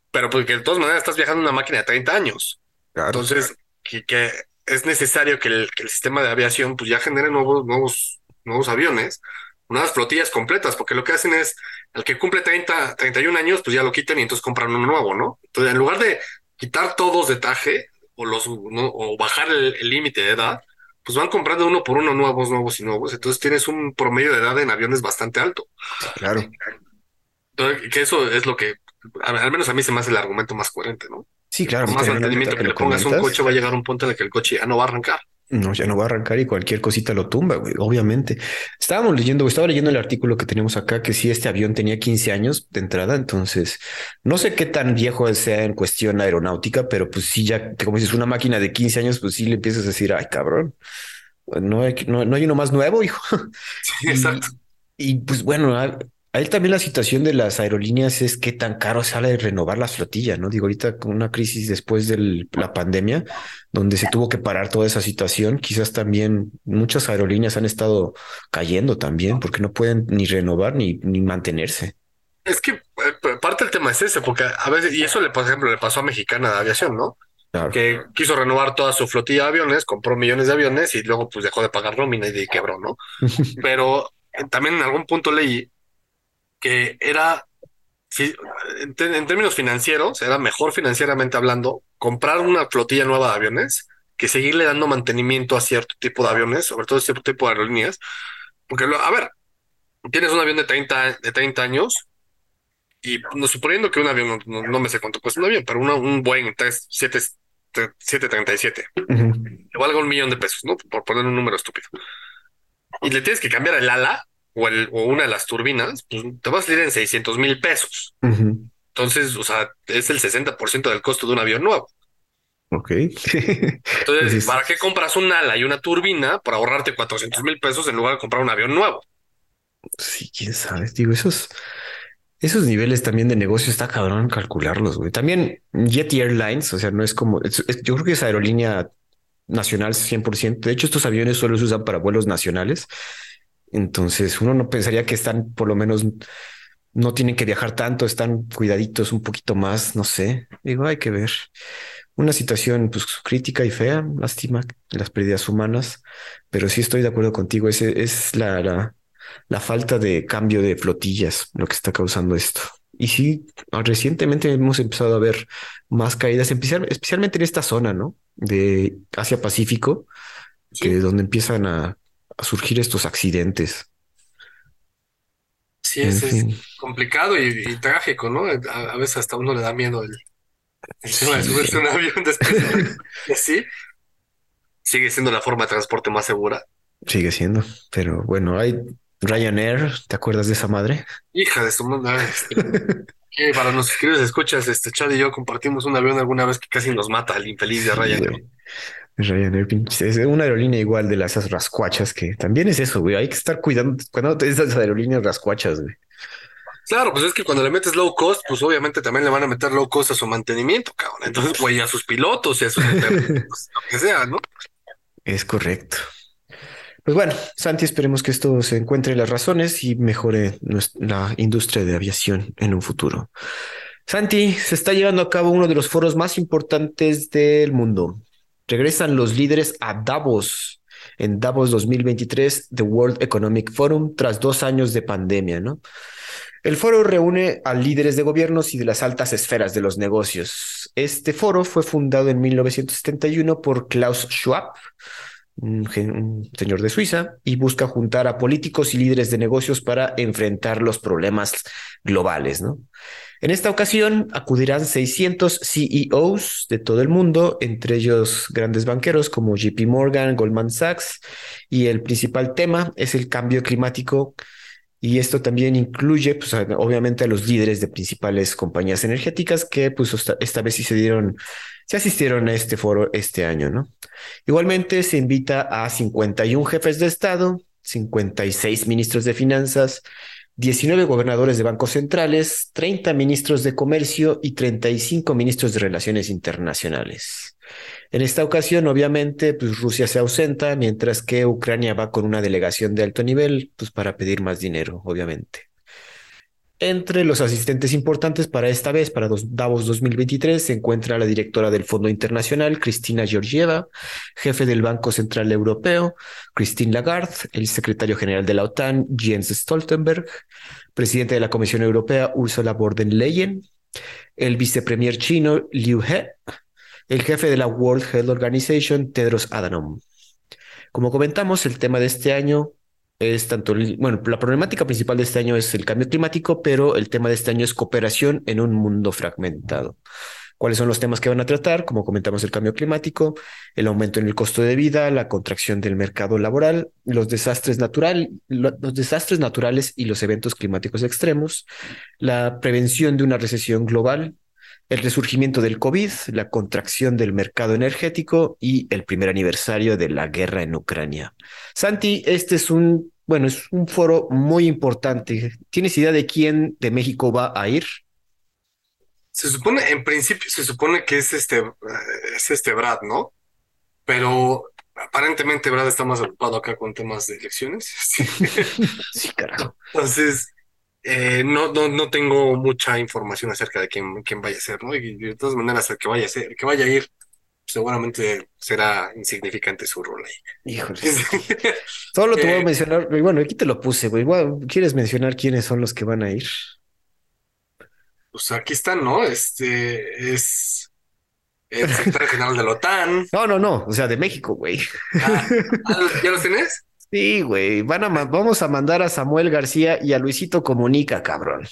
pero porque de todas maneras estás viajando en una máquina de 30 años. Entonces, Que, que, es necesario que el, que el sistema de aviación pues ya genere nuevos, nuevos nuevos aviones, unas flotillas completas, porque lo que hacen es, el que cumple 30, 31 años, pues ya lo quitan y entonces compran uno nuevo, ¿no? Entonces, en lugar de quitar todos de taje o, los, o bajar el límite de edad, pues van comprando uno por uno nuevos, nuevos y nuevos. Entonces tienes un promedio de edad en aviones bastante alto. Claro. Entonces, que eso es lo que, al menos a mí se me hace el argumento más coherente, ¿no? Sí, claro. más mantenimiento que, le pongas un coche va a llegar a un punto en el que el coche ya no va a arrancar. No, ya no va a arrancar y cualquier cosita lo tumba, güey, obviamente. Estábamos leyendo, estaba leyendo el artículo que tenemos acá, que si este avión tenía 15 años de entrada, entonces no sé qué tan viejo sea en cuestión aeronáutica, pero pues sí, ya, como dices, una máquina de 15 años, pues sí le empiezas a decir, ay, cabrón, no hay, no, no hay uno más nuevo, hijo. Sí, exacto. Y, pues bueno, Ahí también la situación de las aerolíneas es qué tan caro sale renovar la flotilla, ¿no? Digo, ahorita con una crisis después de la pandemia, donde se tuvo que parar toda esa situación, quizás también muchas aerolíneas han estado cayendo también porque no pueden ni renovar ni, ni mantenerse. Es que eh, parte del tema es ese, porque a veces, y eso le, por ejemplo, le pasó a Mexicana de Aviación, ¿no? que quiso renovar toda su flotilla de aviones, compró millones de aviones y luego pues dejó de pagar nómina y quebró, ¿no? *laughs* Pero eh, también en algún punto leí que era, en, términos financieros, era mejor financieramente hablando comprar una flotilla nueva de aviones que seguirle dando mantenimiento a cierto tipo de aviones, sobre todo cierto tipo de aerolíneas, porque, a ver, tienes un avión de 30, de 30 años y no, suponiendo que un avión, no, me sé cuánto cuesta un avión, pero un Boeing 737, le valga un millón de pesos, ¿no? Por poner un número estúpido. Y le tienes que cambiar el ala o, el, o una de las turbinas, pues te vas a salir en 600 mil pesos. Entonces, o sea, es el 60% del costo de un avión nuevo. Ok. Entonces, ¿para qué compras un ala y una turbina por ahorrarte 400 mil pesos en lugar de comprar un avión nuevo? Sí, quién sabe. Digo, esos, esos niveles también de negocio está cabrón calcularlos, güey. También Yeti Airlines, o sea, no es como, yo creo que es aerolínea nacional 100%. De hecho, estos aviones solo se usan para vuelos nacionales. Entonces, uno no pensaría que están, por lo menos, no tienen que viajar tanto, están cuidaditos un poquito más, no sé. Digo, hay que ver. Una situación pues, crítica y fea, lástima las pérdidas humanas, pero sí estoy de acuerdo contigo. Ese es la, la, la falta de cambio de flotillas lo que está causando esto. Y sí, recientemente hemos empezado a ver más caídas, especialmente en esta zona, ¿no? De Asia Pacífico, que es donde empiezan a, surgir estos accidentes. Sí, es, complicado y, trágico, ¿no? A, veces hasta uno le da miedo el, tema de subirse a un avión después de así. Sigue siendo la forma de transporte más segura. Sigue siendo, pero bueno, hay Ryanair, ¿te acuerdas de esa madre? Hija de su madre. Este, *laughs* para nuestros queridos escuchas, este Chad y yo compartimos un avión alguna vez que casi nos mata el infeliz de Ryanair. Ryanair, es una aerolínea igual de las rascuachas que también es eso, güey. Hay que estar cuidando cuando te esas aerolíneas rascuachas, güey. Claro, pues es que cuando le metes low cost, pues obviamente también le van a meter low cost a su mantenimiento, cabrón. Entonces, güey, a sus pilotos y a sus *laughs* pues, lo que sea, ¿no? Es correcto. Pues bueno, Santi, esperemos que esto se encuentre las razones y mejore la industria de aviación en un futuro. Santi, se está llevando a cabo uno de los foros más importantes del mundo. Regresan los líderes a Davos en Davos 2023, The World Economic Forum, tras dos años de pandemia, ¿no? El foro reúne a líderes de gobiernos y de las altas esferas de los negocios. Este foro fue fundado en 1971 por Klaus Schwab, un, señor de Suiza, y busca juntar a políticos y líderes de negocios para enfrentar los problemas globales, ¿no? En esta ocasión acudirán 600 CEOs de todo el mundo, entre ellos grandes banqueros como JP Morgan, Goldman Sachs, y el principal tema es el cambio climático. Y esto también incluye, pues, obviamente, a los líderes de principales compañías energéticas que, pues, esta vez sí se dieron se asistieron a este foro este año, ¿no? Igualmente se invita a 51 jefes de Estado, 56 ministros de Finanzas, 19 gobernadores de bancos centrales, 30 ministros de Comercio y 35 ministros de Relaciones Internacionales. En esta ocasión, obviamente, pues Rusia se ausenta, mientras que Ucrania va con una delegación de alto nivel, pues para pedir más dinero, obviamente. Entre los asistentes importantes para esta vez, para Davos 2023, se encuentra la directora del Fondo Internacional, Cristina Georgieva, jefe del Banco Central Europeo, Christine Lagarde, el secretario general de la OTAN, Jens Stoltenberg, presidente de la Comisión Europea, Ursula von der Leyen, el vicepremier chino, Liu He, el jefe de la World Health Organization, Tedros Adhanom. Como comentamos, el tema de este año es tanto, bueno, la problemática principal de este año es el cambio climático, pero el tema de este año es cooperación en un mundo fragmentado. ¿Cuáles son los temas que van a tratar? Como comentamos, el cambio climático, el aumento en el costo de vida, la contracción del mercado laboral, los desastres, natural, los desastres naturales y los eventos climáticos extremos, la prevención de una recesión global, el resurgimiento del COVID, la contracción del mercado energético y el primer aniversario de la guerra en Ucrania. Santi, este es un, bueno, es un foro muy importante. ¿Tienes idea de quién de México va a ir? Se supone, en principio, se supone que es este, es este Brad, ¿no? Pero aparentemente Brad está más ocupado acá con temas de elecciones. *laughs* *laughs* sí, carajo. Entonces, eh, no, no, no tengo mucha información acerca de quién, quién vaya a ser, ¿no? Y de todas maneras, el que vaya a ser, que vaya a ir, seguramente será insignificante su rol ahí. Híjole. *laughs* Solo te voy a eh, mencionar, bueno, aquí te lo puse, güey. ¿Quieres mencionar quiénes son los que van a ir? Pues aquí están, ¿no? Este es el secretario general de la OTAN. No, no, no, o sea, de México, güey. Ah, ah, ¿Ya los tienes? Sí, güey. Van a vamos a mandar a Samuel García y a Luisito Comunica, cabrón.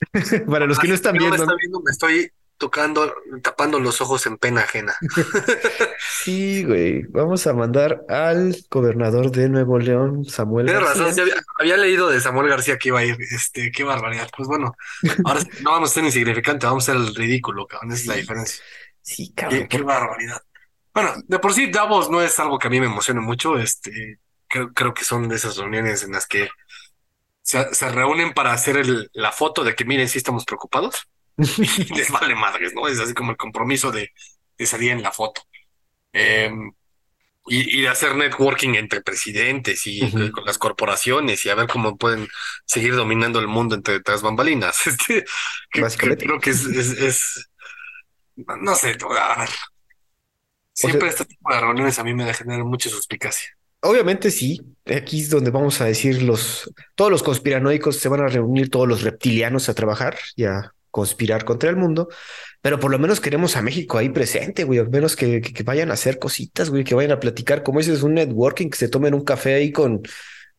*laughs* Para los que no están viendo. me estoy tocando, tapando los ojos en pena ajena. *laughs* sí, güey. Vamos a mandar al gobernador de Nuevo León, Samuel García. razón, había, leído de Samuel García que iba a ir. Este, qué barbaridad. Pues bueno, ahora no vamos a ser insignificantes, vamos a ser el ridículo, cabrón. Esa es la *laughs* diferencia. Sí, cabrón. Qué, barbaridad. Bueno, de por sí Davos no es algo que a mí me emocione mucho. Este, creo, creo que son de esas reuniones en las que se, reúnen para hacer la foto de que miren, sí estamos preocupados *laughs* y les vale madres, ¿no? Es así como el compromiso de, salir en la foto. Em, y, de hacer networking entre presidentes y con las corporaciones y a ver cómo pueden seguir dominando el mundo entre las bambalinas. *laughs* Este, creo que es, no sé, Siempre este tipo de reuniones a mí me generan mucha suspicacia. Obviamente sí, aquí es donde vamos a decir los, todos los conspiranoicos se van a reunir, todos los reptilianos a trabajar y a conspirar contra el mundo, pero por lo menos queremos a México ahí presente, güey, al menos que, que, vayan a hacer cositas, güey, que vayan a platicar, como dices, un networking, que se tomen un café ahí con,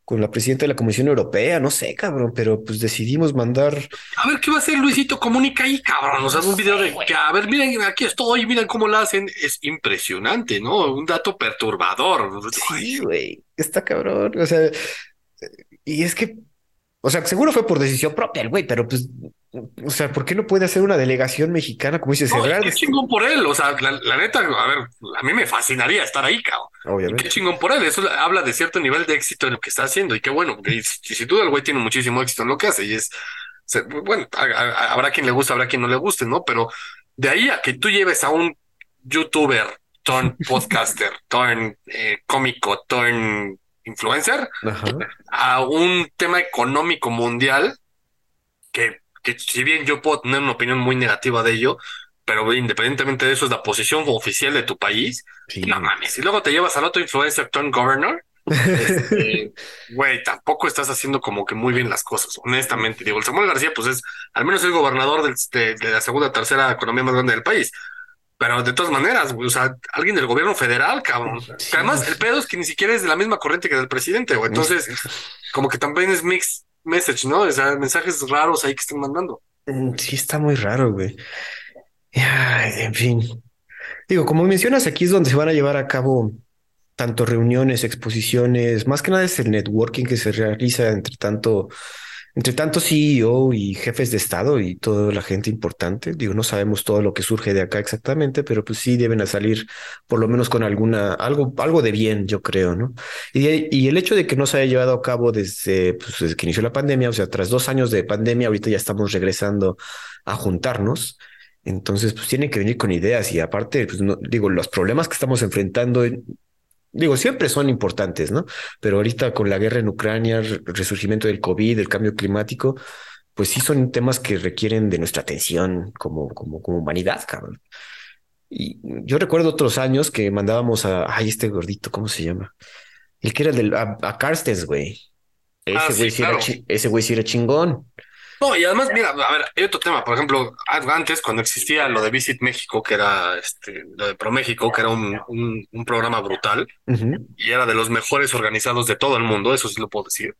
con la presidenta de la Comisión Europea, no sé, cabrón, pero pues decidimos mandar. A ver qué va a hacer Luisito Comunica ahí, cabrón. Nos hace un video de que, a ver, miren, aquí estoy, miren cómo lo hacen. Es impresionante, ¿no? Un dato perturbador. Sí, güey, está cabrón. O sea, y es que, o sea, seguro fue por decisión propia el güey, pero pues o sea, ¿por qué no puede hacer una delegación mexicana como dice no, Qué chingón por él. O sea, la, neta, a ver, a mí me fascinaría estar ahí, cabrón. Obviamente. Qué chingón por él. Eso habla de cierto nivel de éxito en lo que está haciendo. Y qué bueno, porque si, si duda el güey tiene muchísimo éxito en lo que hace. Y es, bueno, habrá quien le guste, habrá quien no le guste, ¿no? Pero de ahí a que tú lleves a un youtuber, ton podcaster, ton eh, cómico, ton influencer, a un tema económico mundial que que si bien yo puedo tener una opinión muy negativa de ello, pero independientemente de eso es la posición oficial de tu país, no mames, y luego te llevas al otro influencer, Tom Governor, este, *laughs* güey, tampoco estás haciendo como que muy bien las cosas, honestamente. Digo, el Samuel García, pues es al menos el gobernador de, la segunda, tercera economía más grande del país. Pero de todas maneras, güey, o sea, alguien del gobierno federal, cabrón. además, el pedo es que ni siquiera es de la misma corriente que del presidente, güey. Entonces, como que también es mix message, ¿no? O sea, mensajes raros ahí que están mandando. Mm, sí, está muy raro, güey. en fin. Digo, como mencionas, aquí es donde se van a llevar a cabo tanto reuniones, exposiciones, más que nada es el networking que se realiza entre tanto entre tanto CEO y jefes de Estado y toda la gente importante, digo, no sabemos todo lo que surge de acá exactamente, pero pues sí deben a salir por lo menos con alguna, algo, algo de bien, yo creo, ¿no? Y, el hecho de que no se haya llevado a cabo desde, pues, desde que inició la pandemia, o sea, tras dos años de pandemia, ahorita ya estamos regresando a juntarnos. Entonces, pues tienen que venir con ideas y aparte, pues no, digo, los problemas que estamos enfrentando digo, siempre son importantes, ¿no? Pero ahorita con la guerra en Ucrania, el resurgimiento del COVID, el cambio climático, pues sí son temas que requieren de nuestra atención como, como, como humanidad, cabrón. Y yo recuerdo otros años que mandábamos a, ay, este gordito, ¿cómo se llama? El que era del, a, a güey. Ese ah, güey sí, era, ese güey sí era chingón. No, y además, mira, a ver, hay otro tema, por ejemplo, antes cuando existía lo de Visit México, que era este, lo de ProMéxico, que era un, un, programa brutal y era de los mejores organizados de todo el mundo, eso sí lo puedo decir.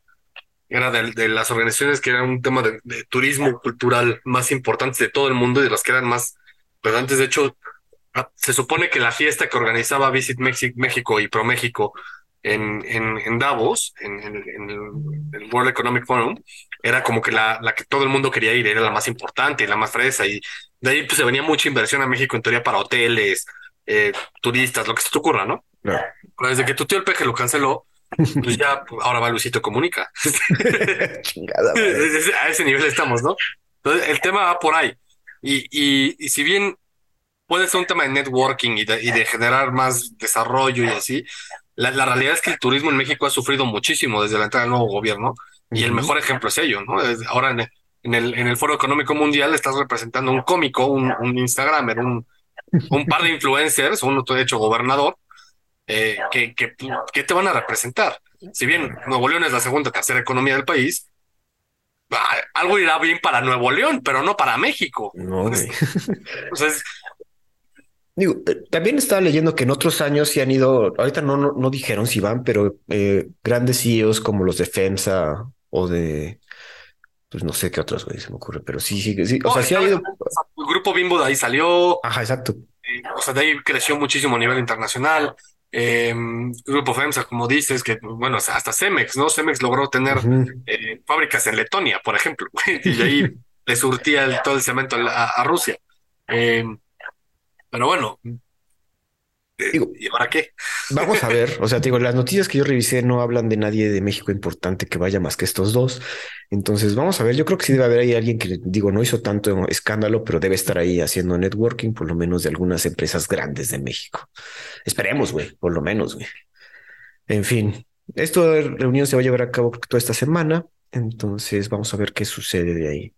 Era de, de las organizaciones que eran un tema de, turismo cultural más importantes de todo el mundo y de las que eran más, pero antes de hecho, se supone que la fiesta que organizaba Visit México y ProMéxico en, en, en Davos, en, en, el World Economic Forum, era como que la, la que todo el mundo quería ir, era la más importante y la más fresa. Y de ahí pues, se venía mucha inversión a México en teoría para hoteles, eh, turistas, lo que se te ocurra, ¿no? Pero desde que tu tío el peje lo canceló, pues ya ahora va Luisito Comunica. *laughs* Chingada. a ese nivel estamos, ¿no? Entonces el tema va por ahí. Y, y, y si bien puede ser un tema de networking y de, y de generar más desarrollo y así, la, la, realidad es que el turismo en México ha sufrido muchísimo desde la entrada del nuevo gobierno y el mejor ejemplo es ello, ¿no? Ahora en el, en el, Foro Económico Mundial estás representando un cómico, un, un Instagramer, un, un par de *laughs* influencers, uno de hecho gobernador, eh, que, que, te van a representar. Si bien Nuevo León es la segunda, tercera economía del país, algo irá bien para Nuevo León, pero no para México. No, Entonces, *laughs* Digo, eh, también estaba leyendo que en otros años sí han ido, ahorita no, no, dijeron si van, pero eh, grandes CEOs como los de FEMSA o de, pues no sé qué otros, güey, se me ocurre, pero sí, sí, sí. O sea, sí ha ido. El grupo Bimbo de ahí salió. Ajá, exacto. Eh, o sea, de ahí creció muchísimo a nivel internacional. grupo FEMSA, como dices, que bueno, hasta Cemex, ¿no? Cemex logró tener fábricas en Letonia, por ejemplo, *laughs* y de ahí *laughs* le surtía todo el cemento a, a Rusia. Eh, pero bueno, ¿y ahora qué? Vamos a ver, o sea, digo, las noticias que yo revisé no hablan de nadie de México importante que vaya más que estos dos. Entonces, vamos a ver, yo creo que sí debe haber ahí alguien que, digo, no hizo tanto escándalo, pero debe estar ahí haciendo networking, por lo menos de algunas empresas grandes de México. Esperemos, güey, por lo menos, güey. En fin, esta reunión se va a llevar a cabo toda esta semana, entonces vamos a ver qué sucede de ahí.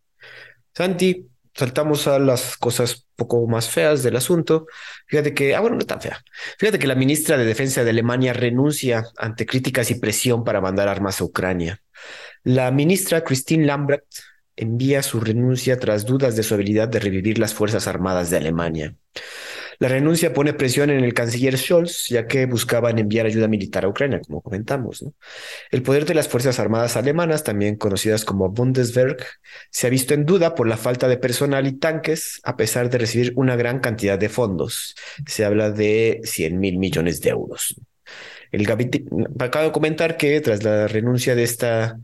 Santi, saltamos a las cosas poco más feas del asunto. Fíjate que, ah, bueno, no tan fea. Fíjate que la ministra de Defensa de Alemania renuncia ante críticas y presión para mandar armas a Ucrania. La ministra Christine Lambrecht envía su renuncia tras dudas de su habilidad de revivir las Fuerzas Armadas de Alemania. La renuncia pone presión en el canciller Scholz, ya que buscaban enviar ayuda militar a Ucrania, como comentamos. El poder de las Fuerzas Armadas alemanas, también conocidas como Bundeswehr, se ha visto en duda por la falta de personal y tanques, a pesar de recibir una gran cantidad de fondos. Se habla de 100 mil millones de euros. El acabo de comentar que tras la renuncia de esta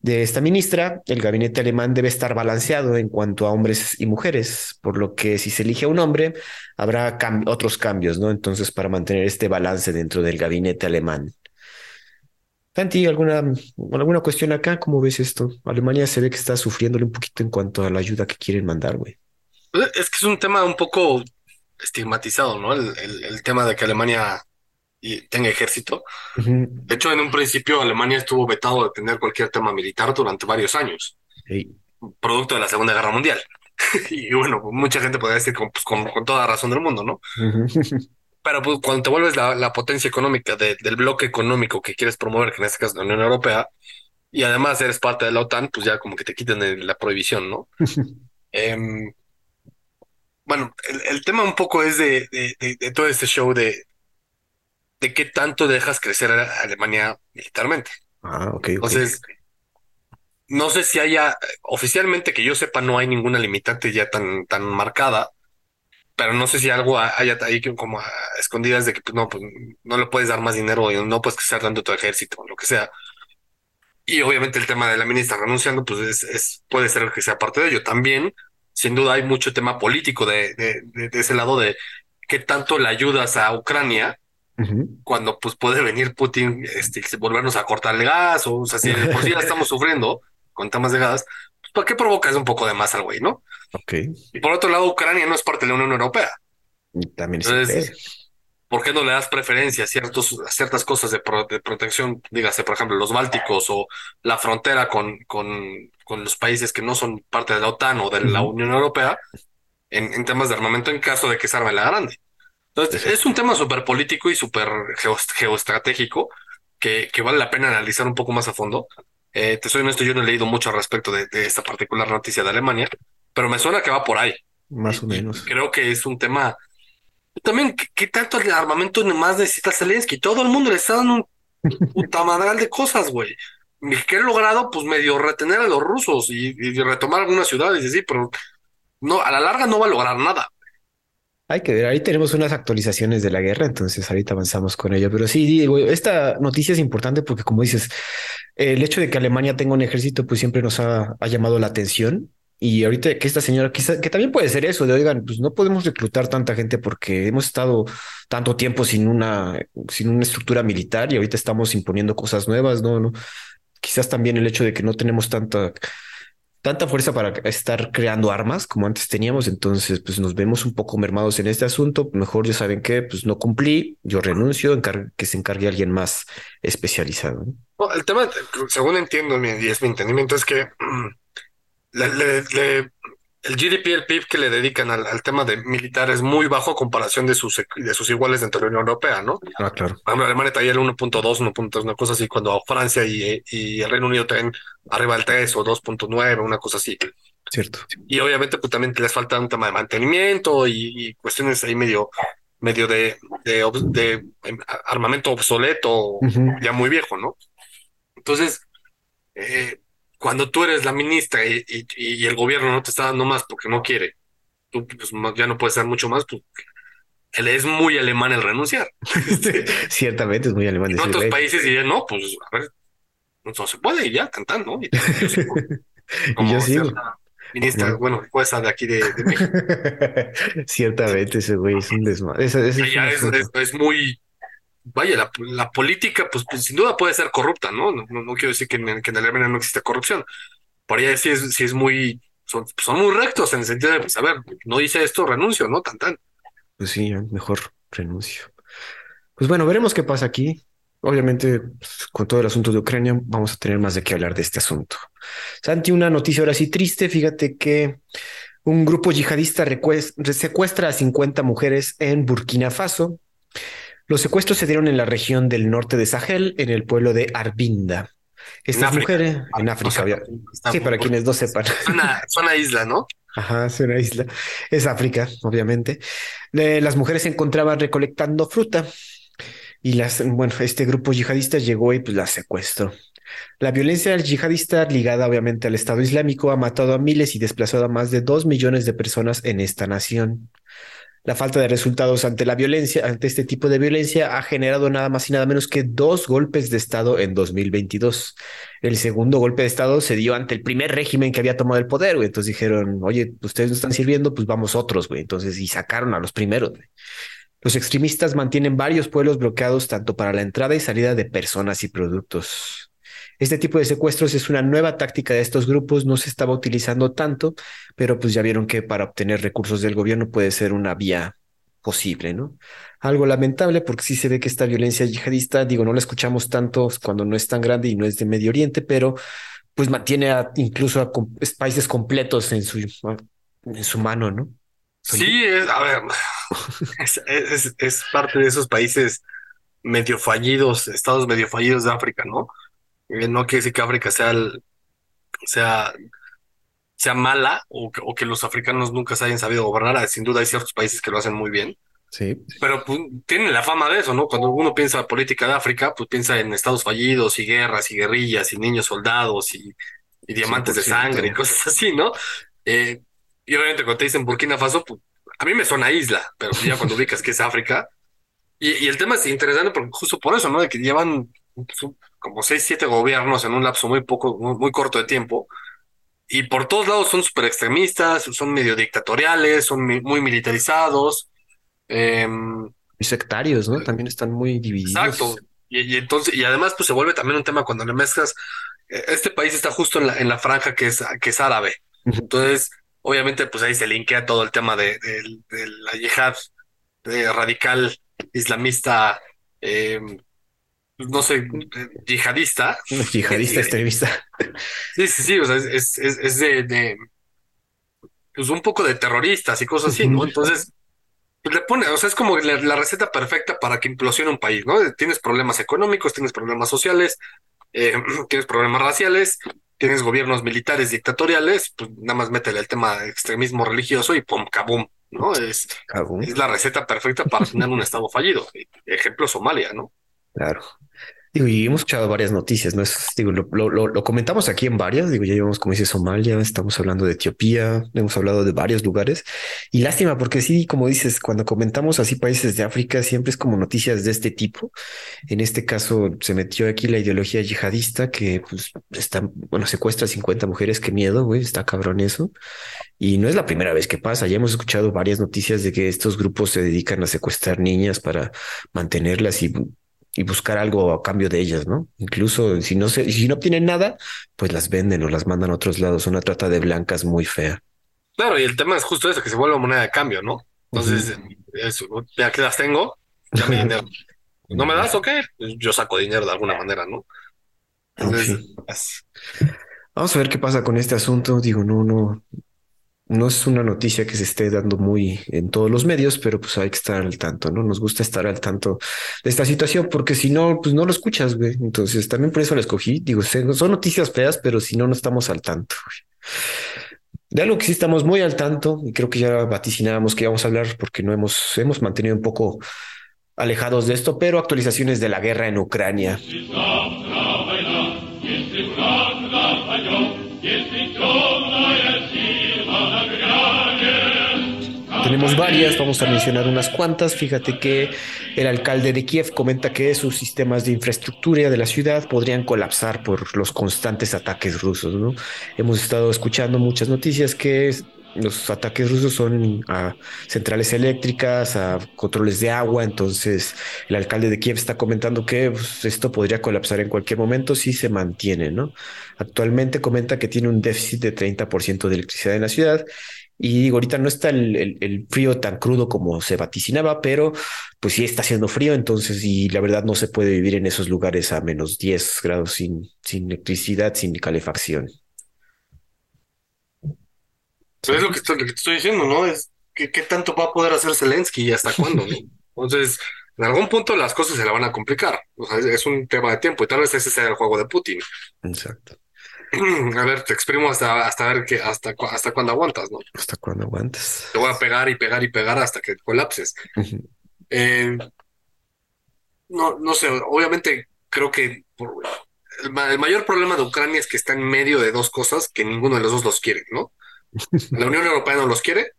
de esta ministra, el gabinete alemán debe estar balanceado en cuanto a hombres y mujeres, por lo que si se elige a un hombre, habrá otros cambios, ¿no? Entonces, para mantener este balance dentro del gabinete alemán. Tanti, ¿alguna, alguna cuestión acá? ¿Cómo ves esto? Alemania se ve que está sufriéndole un poquito en cuanto a la ayuda que quieren mandar, güey. Es que es un tema un poco estigmatizado, ¿no? el tema de que Alemania y tenga ejército. De hecho, en un principio Alemania estuvo vetado de tener cualquier tema militar durante varios años, producto de la Segunda Guerra Mundial. *laughs* y bueno, mucha gente podría decir con, pues, con, toda razón del mundo, ¿no? *laughs* Pero pues, cuando te vuelves la, potencia económica del bloque económico que quieres promover, que en este caso es la Unión Europea, y además eres parte de la OTAN, pues ya como que te quitan la prohibición, ¿no? *laughs* Em, bueno, el, tema un poco es de, de todo este show de, de qué tanto dejas crecer a Alemania militarmente. Ah, ok. Entonces, no sé si haya, oficialmente que yo sepa, no hay ninguna limitante ya tan, tan marcada, pero no sé si algo haya ahí como escondidas de que pues, no, pues, no le puedes dar más dinero y no puedes crecer dando tu ejército, lo que sea. Y obviamente el tema de la ministra renunciando, pues es, puede ser que sea parte de ello. También, sin duda, hay mucho tema político de, de, de ese lado de qué tanto le ayudas a Ucrania cuando pues puede venir Putin, este, volvernos a cortar el gas, o, sea, si por sí ya estamos *laughs* sufriendo con temas de gas, pues ¿para qué provocas un poco de más al güey, no? Ok. Y por otro lado, Ucrania no es parte de la Unión Europea. También es ¿por qué no le das preferencia a, ciertos, ciertas cosas de, protección? Dígase, por ejemplo, los bálticos o la frontera con, con, con los países que no son parte de la OTAN o de la Unión Europea en, en, temas de armamento en caso de que se arme la grande. Entonces, es un tema súper político y súper geoestratégico que, que, vale la pena analizar un poco más a fondo. Eh, te soy honesto, yo no he leído mucho al respecto de, esta particular noticia de Alemania, pero me suena que va por ahí. Más o menos. creo que es un tema. También, ¿qué, tanto armamento más necesita Zelensky? Todo el mundo le está dando un puta madral de cosas, güey. Que he logrado, pues medio retener a los rusos y, y retomar algunas ciudades y así, pero no, a la larga no va a lograr nada. Hay que ver, ahí tenemos unas actualizaciones de la guerra, entonces ahorita avanzamos con ello. Pero sí, digo, esta noticia es importante porque, como dices, el hecho de que Alemania tenga un ejército, pues siempre nos ha, llamado la atención. Y ahorita que esta señora, quizá, que también puede ser eso, de oigan, pues no podemos reclutar tanta gente porque hemos estado tanto tiempo sin una, sin una estructura militar y ahorita estamos imponiendo cosas nuevas, ¿no? ¿no? Quizás también el hecho de que no tenemos tanta tanta fuerza para estar creando armas como antes teníamos, entonces pues nos vemos un poco mermados en este asunto, mejor ya saben que pues no cumplí, yo renuncio, que se encargue alguien más especializado. el tema, según entiendo y es mi entendimiento, es que *clears throat* le, el GDP, el PIB que le dedican al, tema de militar es muy bajo a comparación de sus, de sus iguales dentro de la Unión Europea, ¿no? Ah, claro. Alemania traía el 1.2, 1.2, una cosa así, cuando Francia y, y el Reino Unido traen arriba del 3 o 2.9, una cosa así. Cierto. Y obviamente pues también les falta un tema de mantenimiento y, cuestiones ahí medio, medio de, de, armamento obsoleto, ya muy viejo, ¿no? Entonces, eh, cuando tú eres la ministra y, el gobierno no te está dando más porque no quiere, tú pues, ya no puedes dar mucho más, tú, es muy alemán el renunciar. *laughs* Ciertamente es muy alemán. En otros países dirían, no, pues a ver, no se puede y ya, cantando. Y, yo sigo. *laughs* Ministra, bueno, jueza de aquí de, México. *laughs* Ciertamente ese güey es un desmadre. Es, es, muy, vaya, la, política, pues, pues, sin duda puede ser corrupta, ¿no? No, no, quiero decir que en, Alemania no existe corrupción. Por ahí sí es, sí es muy, son, son muy rectos en el sentido de, pues, a ver, no dice esto, renuncio, ¿no? Tan, tan. Pues sí, mejor renuncio. Pues bueno, veremos qué pasa aquí. Obviamente, pues, con todo el asunto de Ucrania, vamos a tener más de qué hablar de este asunto. Santi, una noticia ahora sí triste. Fíjate que un grupo yihadista secuestra a 50 mujeres en Burkina Faso. Los secuestros se dieron en la región del norte de Sahel, en el pueblo de Arbinda. Estas mujeres en África, sí, para quienes no sepan. *laughs* Zona, isla, ¿no? Ajá, es una isla. Es África, obviamente. las mujeres se encontraban recolectando fruta y las, bueno, este grupo yihadista llegó y pues las secuestró. La violencia yihadista ligada obviamente al Estado Islámico ha matado a miles y desplazado a más de dos millones de personas en esta nación. La falta de resultados ante la violencia, ante este tipo de violencia, ha generado nada más y nada menos que dos golpes de Estado en 2022. El segundo golpe de Estado se dio ante el primer régimen que había tomado el poder, güey. Entonces dijeron, oye, ustedes no están sirviendo, pues vamos otros, güey. Entonces, y sacaron a los primeros. Los extremistas mantienen varios pueblos bloqueados tanto para la entrada y salida de personas y productos. Este tipo de secuestros es una nueva táctica de estos grupos, no se estaba utilizando tanto, pero pues ya vieron que para obtener recursos del gobierno puede ser una vía posible, ¿no? Algo lamentable porque sí se ve que esta violencia yihadista, digo, no la escuchamos tanto cuando no es tan grande y no es de Medio Oriente, pero pues mantiene incluso a países completos en su, en su mano, ¿no? Sí, a ver, *laughs* es parte de esos países medio fallidos, estados medio fallidos de África, ¿no? No quiere decir que África sea, sea, sea mala o que, o que, los africanos nunca se hayan sabido gobernar. Sin duda hay ciertos países que lo hacen muy bien. Sí. Pero pues, tienen la fama de eso, ¿no? Cuando uno piensa en política de África, pues piensa en estados fallidos y guerras y guerrillas y niños soldados y, diamantes de sangre y cosas así, ¿no? Eh, y obviamente cuando te dicen Burkina Faso, pues, a mí me suena isla, pero ya cuando ubicas que es África. Y, y, el tema es interesante porque justo por eso, ¿no? De que llevan como seis, siete gobiernos en un lapso muy poco, muy, corto de tiempo. Y por todos lados son súper extremistas, son medio dictatoriales, son muy militarizados. Em, y sectarios, ¿no? También están muy divididos. Exacto. Y, también, y además, pues se vuelve también un tema cuando le mezclas. Eh, este país está justo en la, en la franja que es, que es árabe. Entonces, obviamente, pues ahí se linkea todo el tema de, la yihad radical islamista eh, no sé, yihadista. Yihadista extremista. Sí, sí, sí, o sea, es, es, es de, de, pues un poco de terroristas y cosas así, ¿no? Entonces, pues le pone, o sea, es como la, receta perfecta para que implosione un país, ¿no? Tienes problemas económicos, tienes problemas sociales, eh, *clears throat* tienes problemas raciales, tienes gobiernos militares dictatoriales, pues nada más métele el tema de extremismo religioso y pum, kabum, ¿no? Es, es la receta perfecta para *laughs* tener un estado fallido. Ejemplo, Somalia, ¿no? Claro. Digo, y hemos escuchado varias noticias, ¿no? Es, digo, lo, lo, comentamos aquí en varias, digo, ya llevamos, como dice Somalia, estamos hablando de Etiopía, hemos hablado de varios lugares, y lástima, porque sí, como dices, cuando comentamos así países de África, siempre es como noticias de este tipo. En este caso, se metió aquí la ideología yihadista, que pues está, bueno, secuestra a 50 mujeres, qué miedo, güey, está cabrón eso. Y no es la primera vez que pasa, ya hemos escuchado varias noticias de que estos grupos se dedican a secuestrar niñas para mantenerlas y y buscar algo a cambio de ellas, ¿no? Incluso si no se, si no obtienen nada, pues las venden o las mandan a otros lados. Una trata de blancas muy fea. Claro, y el tema es justo eso, que se vuelve moneda de cambio, ¿no? Entonces, ya que las tengo, ya me *laughs* ¿No me das o qué? Pues yo saco dinero de alguna manera, ¿no? Entonces, Vamos a ver qué pasa con este asunto. Digo, no, no, no es una noticia que se esté dando muy en todos los medios, pero pues hay que estar al tanto, ¿no? Nos gusta estar al tanto de esta situación porque si no, pues no lo escuchas, güey. Entonces también por eso la escogí. Digo, son noticias feas, pero si no, no estamos al tanto. De algo que sí estamos muy al tanto y creo que ya vaticinábamos que íbamos a hablar porque no hemos, hemos mantenido un poco alejados de esto, pero actualizaciones de la guerra en Ucrania. Tenemos varias, vamos a mencionar unas cuantas. Fíjate que el alcalde de Kiev comenta que sus sistemas de infraestructura de la ciudad podrían colapsar por los constantes ataques rusos. ¿no? Hemos estado escuchando muchas noticias que los ataques rusos son a centrales eléctricas, a controles de agua. Entonces, el alcalde de Kiev está comentando que pues, esto podría colapsar en cualquier momento si se mantiene. ¿no? Actualmente comenta que tiene un déficit de 30% de electricidad en la ciudad y digo, ahorita no está el, frío tan crudo como se vaticinaba, pero pues sí está haciendo frío, entonces, y la verdad no se puede vivir en esos lugares a menos 10 grados sin, sin electricidad, sin calefacción. es lo que, estoy, te estoy diciendo, ¿no? Es que qué tanto va a poder hacer Zelensky y hasta cuándo, *laughs* Entonces, en algún punto las cosas se la van a complicar. O sea, es un tema de tiempo y tal vez ese sea el juego de Putin. Exacto. *clears throat* A ver, te exprimo hasta, hasta ver que hasta, hasta cuándo aguantas, ¿no? Hasta cuándo aguantas. Te voy a pegar y pegar y pegar hasta que colapses. Eh, no, no sé, obviamente creo que el, mayor problema de Ucrania es que está en medio de dos cosas que ninguno de los dos los quiere, ¿no? La Unión Europea no los quiere,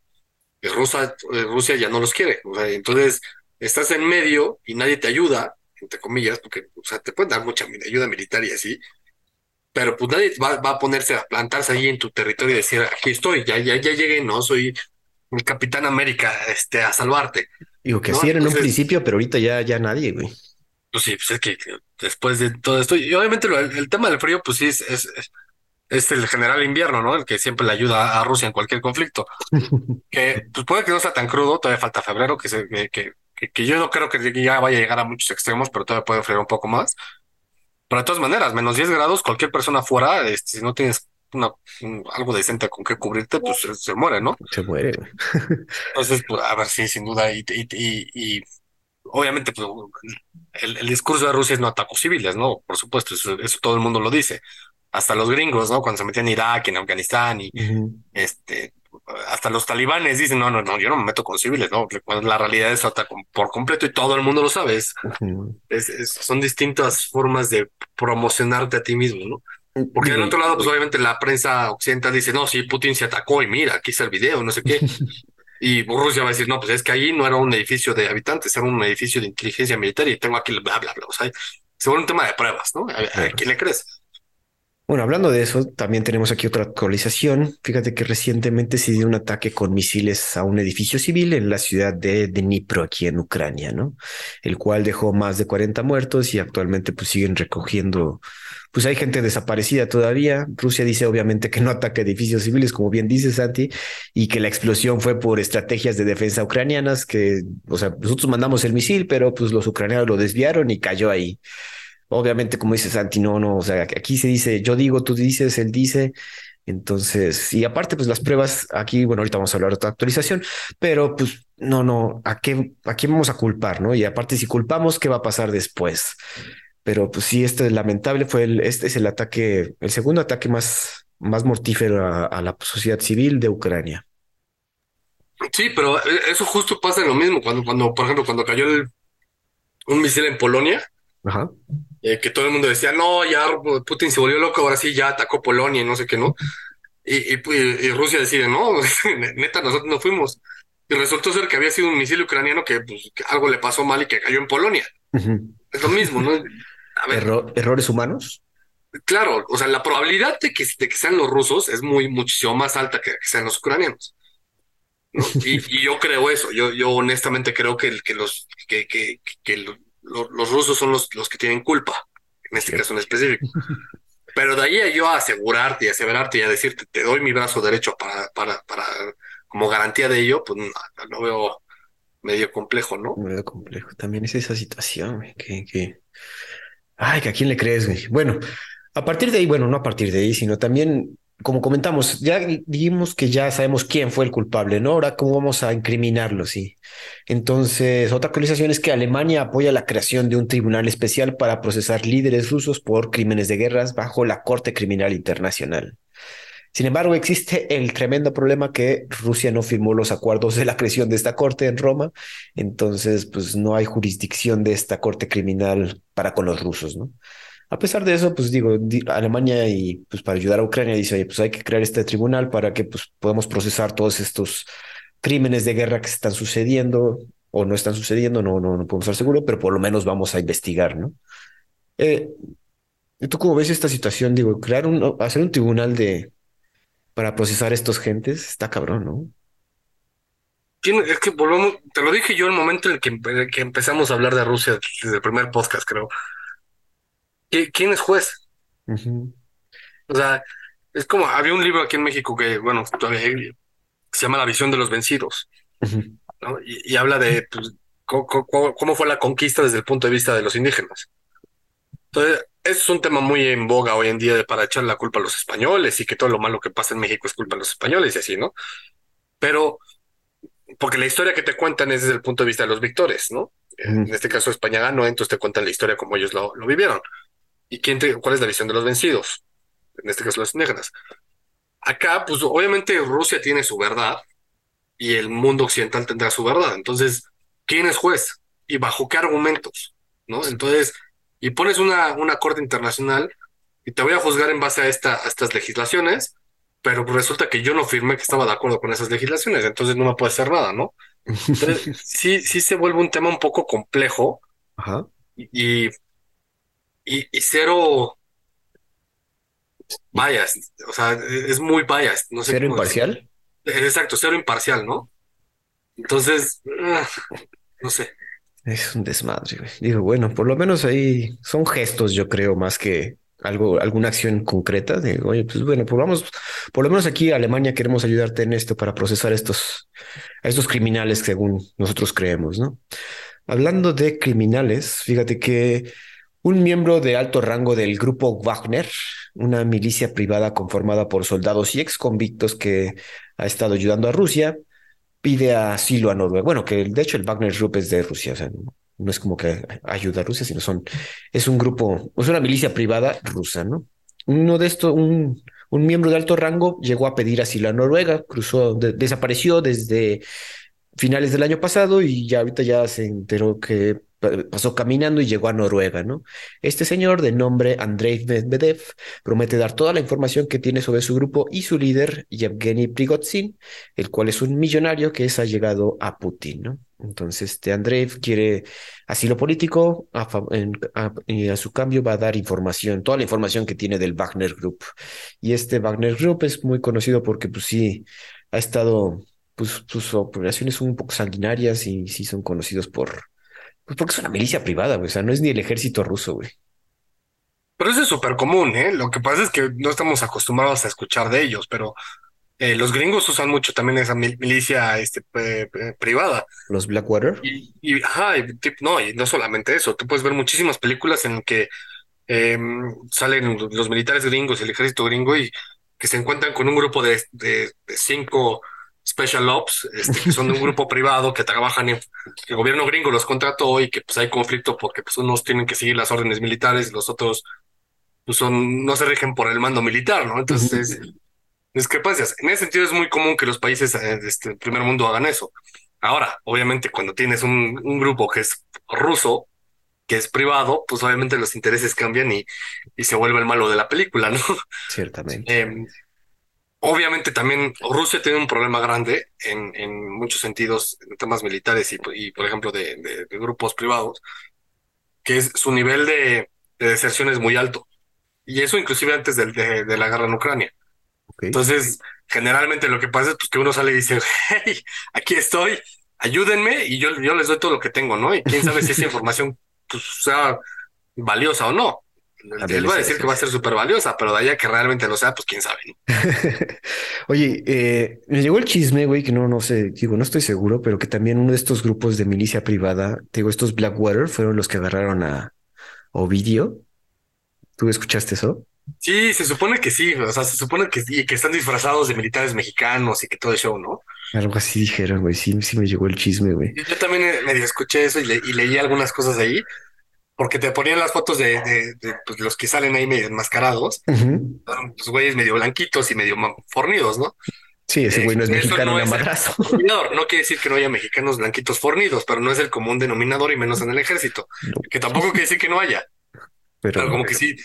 y Rusia, eh, Rusia ya no los quiere. O sea, entonces estás en medio y nadie te ayuda, entre comillas, porque o sea, te pueden dar mucha ayuda militar y así, pero pues nadie va, a ponerse a plantarse ahí en tu territorio y decir, aquí estoy, ya, ya, ya llegué, no soy el Capitán América, este, a salvarte. Digo que sí era en un principio, pero ahorita ya, ya nadie, güey. Pues sí, pues es que después de todo esto, y obviamente el, tema del frío, pues sí, es, es, el general invierno, ¿no? El que siempre le ayuda a Rusia en cualquier conflicto. *laughs* que pues puede que no sea tan crudo, todavía falta febrero, que, se, que, que, que yo no creo que ya vaya a llegar a muchos extremos, pero todavía puede freír un poco más. Pero de todas maneras, menos 10 grados, cualquier persona fuera, este, si no tienes una, algo decente con qué cubrirte, pues se, muere, ¿no? Se muere. *laughs* Entonces, pues, a ver, sí, sin duda. Y, y, obviamente, pues, el, discurso de Rusia es no atacos civiles, ¿no? Por supuesto, eso, todo el mundo lo dice. Hasta los gringos, ¿no? Cuando se metían en Irak, en Afganistán y este, hasta los talibanes dicen, no, no, no, yo no me meto con civiles, ¿no? La realidad es por completo y todo el mundo lo sabe. Es, son distintas formas de promocionarte a ti mismo, ¿no? Porque del otro lado, pues obviamente la prensa occidental dice, no, sí, Putin se atacó y mira, aquí está el video, no sé qué. *laughs* y Rusia va a decir, no, pues es que ahí no era un edificio de habitantes, era un edificio de inteligencia militar y tengo aquí bla, bla, bla. O sea, se vuelve un tema de pruebas, ¿no? ¿A, quién le crees? Bueno, hablando de eso, también tenemos aquí otra actualización. Fíjate que recientemente se dio un ataque con misiles a un edificio civil en la ciudad de Dnipro, aquí en Ucrania, ¿no? El cual dejó más de 40 muertos y actualmente pues siguen recogiendo, pues hay gente desaparecida todavía. Rusia dice obviamente que no ataca edificios civiles, como bien dice Santi, y que la explosión fue por estrategias de defensa ucranianas, que, o sea, nosotros mandamos el misil, pero pues los ucranianos lo desviaron y cayó ahí. Obviamente, como dice Santi, no, no, o sea, aquí se dice yo digo, tú dices, él dice. Entonces, y aparte, pues las pruebas aquí, bueno, ahorita vamos a hablar de otra actualización, pero pues no, no, ¿a qué, a quién vamos a culpar, no? Y aparte, si culpamos, ¿qué va a pasar después? Pero pues sí, este es lamentable fue el, este es el ataque, el segundo ataque más, más mortífero a, la sociedad civil de Ucrania. Sí, pero eh, eso justo pasa lo mismo cuando, cuando, por ejemplo, cuando cayó el, un misil en Polonia, Ajá. Eh, que todo el mundo decía, no, ya Putin se volvió loco, ahora sí ya atacó Polonia y no sé qué, ¿no? Y, y, Rusia decide, no, *laughs* neta, nosotros no fuimos. Y resultó ser que había sido un misil ucraniano que, pues, algo le pasó mal y que cayó en Polonia. Es lo mismo, ¿no? ¿Errores humanos? Claro, o sea, la probabilidad de que, de que sean los rusos es muy muchísimo más alta que, que sean los ucranianos. Y, yo creo eso, yo, yo honestamente creo que, que los que, que, que los rusos son los, los que tienen culpa, en este caso en específico. *laughs* Pero de ahí a yo a asegurarte y aseverarte y a decirte, te doy mi brazo derecho para, para, para como garantía de ello, pues lo veo medio complejo, ¿no? Medio complejo. También es esa situación, que, que... Ay, que a quién le crees, güey. Bueno, a partir de ahí, bueno, no a partir de ahí, sino también como comentamos, ya dijimos que ya sabemos quién fue el culpable, ¿no? Ahora, ¿cómo vamos a incriminarlo? Sí. Entonces, otra actualización es que Alemania apoya la creación de un tribunal especial para procesar líderes rusos por crímenes de guerras bajo la Corte Criminal Internacional. Sin embargo, existe el tremendo problema que Rusia no firmó los acuerdos de la creación de esta corte en Roma, entonces pues no hay jurisdicción de esta corte criminal para con los rusos, ¿no? A pesar de eso, pues digo, Alemania y pues para ayudar a Ucrania dice, pues hay que crear este tribunal para que pues podamos procesar todos estos crímenes de guerra que están sucediendo o no están sucediendo, no, no, no podemos estar seguros, pero por lo menos vamos a investigar, ¿no? Eh, ¿Tú cómo ves esta situación? Digo, crear un, hacer un tribunal de para procesar estos gentes está cabrón, ¿no? Es que volvemos, te lo dije yo en el momento en el que, que empezamos a hablar de Rusia desde el primer podcast, creo. ¿Quién es juez? O sea, es como, había un libro aquí en México que, bueno, todavía se llama La visión de los vencidos, ¿no? y, habla de pues, cómo, fue la conquista desde el punto de vista de los indígenas. Entonces, es un tema muy en boga hoy en día para echar la culpa a los españoles y que todo lo malo que pasa en México es culpa de los españoles y así, ¿no? Pero, porque la historia que te cuentan es desde el punto de vista de los victores, ¿no? En este caso España ganó, entonces te cuentan la historia como ellos lo, lo vivieron. ¿Y quién cuál es la visión de los vencidos? En este caso, los negras. Acá, pues obviamente Rusia tiene su verdad y el mundo occidental tendrá su verdad. Entonces, ¿quién es juez? ¿Y bajo qué argumentos? ¿No? Entonces, y pones una, una corte internacional y te voy a juzgar en base a, esta, a estas legislaciones, pero resulta que yo no firmé que estaba de acuerdo con esas legislaciones, entonces no me puede hacer nada, ¿no? *laughs* Entonces, sí, sí se vuelve un tema un poco complejo. Ajá. y y, cero bias, o sea, es muy bias. No sé ¿Cero imparcial? Exacto, cero imparcial, ¿no? Entonces, ah, no sé. Es un desmadre, Digo, bueno, por lo menos ahí son gestos, yo creo, más que algo, alguna acción concreta. De, oye, pues bueno, pues vamos, por lo menos aquí Alemania queremos ayudarte en esto para procesar estos, a estos criminales según nosotros creemos, ¿no? Hablando de criminales, fíjate que un miembro de alto rango del grupo Wagner, una milicia privada conformada por soldados y ex convictos que ha estado ayudando a Rusia, pide asilo a Noruega. Bueno, que de hecho el Wagner Group es de Rusia, o sea, no es como que ayuda a Rusia, sino son, es un grupo, es una milicia privada rusa, ¿no? Uno de estos, un, un miembro de alto rango llegó a pedir asilo a Noruega, cruzó, desapareció desde finales del año pasado y ya ahorita ya se enteró que pasó caminando y llegó a Noruega, ¿no? Este señor de nombre Andrei Medvedev promete dar toda la información que tiene sobre su grupo y su líder Yevgeny Prigozhin, el cual es un millonario que es allegado a Putin, ¿no? Entonces, este Andrei quiere asilo político y a su cambio va a dar información, toda la información que tiene del Wagner Group. Y este Wagner Group es muy conocido porque, pues sí, ha estado, pues sus operaciones son un poco sanguinarias y sí son conocidos por pues porque es una milicia privada, güey. O sea, no es ni el ejército ruso, güey. Pero eso es súper común, ¿eh? Lo que pasa es que no estamos acostumbrados a escuchar de ellos, pero eh, los gringos usan mucho también esa milicia este, privada. Los Blackwater. Y, y ajá, no, y no solamente eso. Tú puedes ver muchísimas películas en que em, salen los militares gringos el ejército gringo y que se encuentran con un grupo de, de cinco Special Ops, este, que son de un grupo privado que trabajan en el gobierno gringo los contrató y que pues hay conflicto porque pues unos tienen que seguir las órdenes militares y los otros pues, son no se rigen por el mando militar, ¿no? Entonces, discrepancias. En ese sentido es muy común que los países eh, este, del primer mundo hagan eso. Ahora, obviamente, cuando tienes un, un grupo que es ruso, que es privado, pues obviamente los intereses cambian y, y se vuelve el malo de la película, ¿no? Ciertamente. Em, Obviamente también Rusia tiene un problema grande en, en muchos sentidos, en temas militares y, por ejemplo, de, grupos privados, que es su nivel de, deserción es muy alto. Y eso inclusive antes de, de la guerra en Ucrania. Entonces, generalmente lo que pasa es pues, que uno sale y dice, *laughs* hey, aquí estoy, ayúdenme y yo, yo les doy todo lo que tengo, ¿no? Y quién sabe si esa *laughs* información pues, sea valiosa o no. Él va a decir que va a ser súper valiosa, pero de allá que realmente lo sea, pues quién sabe. *laughs* Oye, eh, me llegó el chisme, güey, que no, no sé, digo, no estoy seguro, pero que también uno de estos grupos de milicia privada, digo, estos Blackwater, fueron los que agarraron a Ovidio. ¿Tú escuchaste eso? Sí, se supone que sí, o sea, se supone que, que están disfrazados de militares mexicanos y que todo el show, ¿no? Algo así dijeron, güey, sí, sí me llegó el chisme, güey. Yo, también eh, medio escuché eso y, leí algunas cosas ahí, porque te ponían las fotos de, pues, los que salen ahí medio enmascarados, los güeyes medio blanquitos y medio fornidos, ¿no? Sí, ese güey no es mexicano, no madrazo. *laughs* No quiere decir que no haya mexicanos blanquitos fornidos, pero no es el común denominador y menos en el ejército. Que tampoco quiere decir que no haya. Pero, como que sí,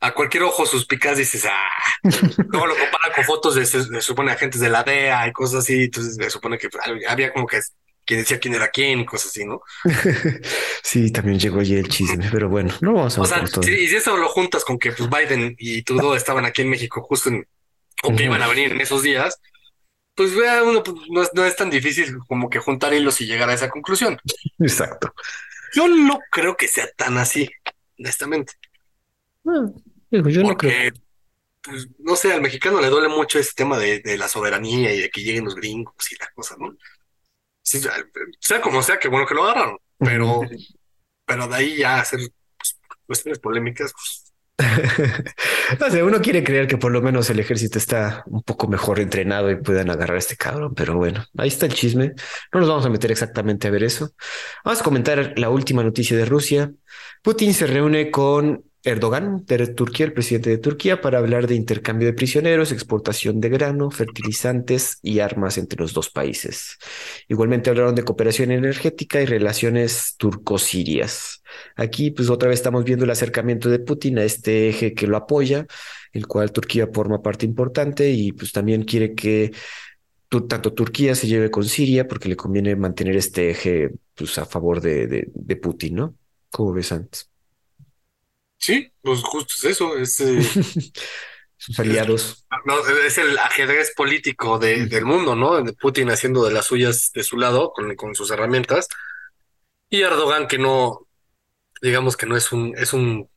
a cualquier ojo sus picas dices, ah, ¿cómo lo compara con fotos de, se, supone agentes de la DEA y cosas así? Entonces se supone que había como que quien decía quién era quién y cosas así, ¿no? *laughs* sí, también llegó allí el chisme, pero bueno, no vamos a O sea, y si eso lo juntas con que pues, Biden y Trudeau *laughs* estaban aquí en México justo en, o que iban a venir en esos días, pues vea uno pues, no, es, tan difícil como que juntar hilos y llegar a esa conclusión. Exacto. Yo no creo que sea tan así, honestamente. No, yo no creo. Pues, no sé, al mexicano le duele mucho ese tema de, la soberanía y de que lleguen los gringos y la cosa, ¿no? Sea como sea, que bueno que lo agarraron, pero, pero de ahí ya hacer pues, cuestiones polémicas, pues *laughs* no sé, uno quiere creer que por lo menos el ejército está un poco mejor entrenado y puedan agarrar a este cabrón, pero bueno, ahí está el chisme. No nos vamos a meter exactamente a ver eso. Vamos a comentar la última noticia de Rusia. Putin se reúne con Erdogan Turquía, el presidente de Turquía, para hablar de intercambio de prisioneros, exportación de grano, fertilizantes y armas entre los dos países. Igualmente hablaron de cooperación energética y relaciones turco-sirias. Aquí, pues otra vez estamos viendo el acercamiento de Putin a este eje que lo apoya, el cual Turquía forma parte importante y pues también quiere que tanto Turquía se lleve con Siria porque le conviene mantener este eje pues, a favor de Putin, ¿no? ¿Cómo ves antes? Sí, pues justo es eso, es... Eh, *laughs* Sus aliados. Es, el ajedrez político del mundo, ¿no? Putin haciendo de las suyas de su lado con, con sus herramientas y Erdogan que no, digamos que no es un, es un,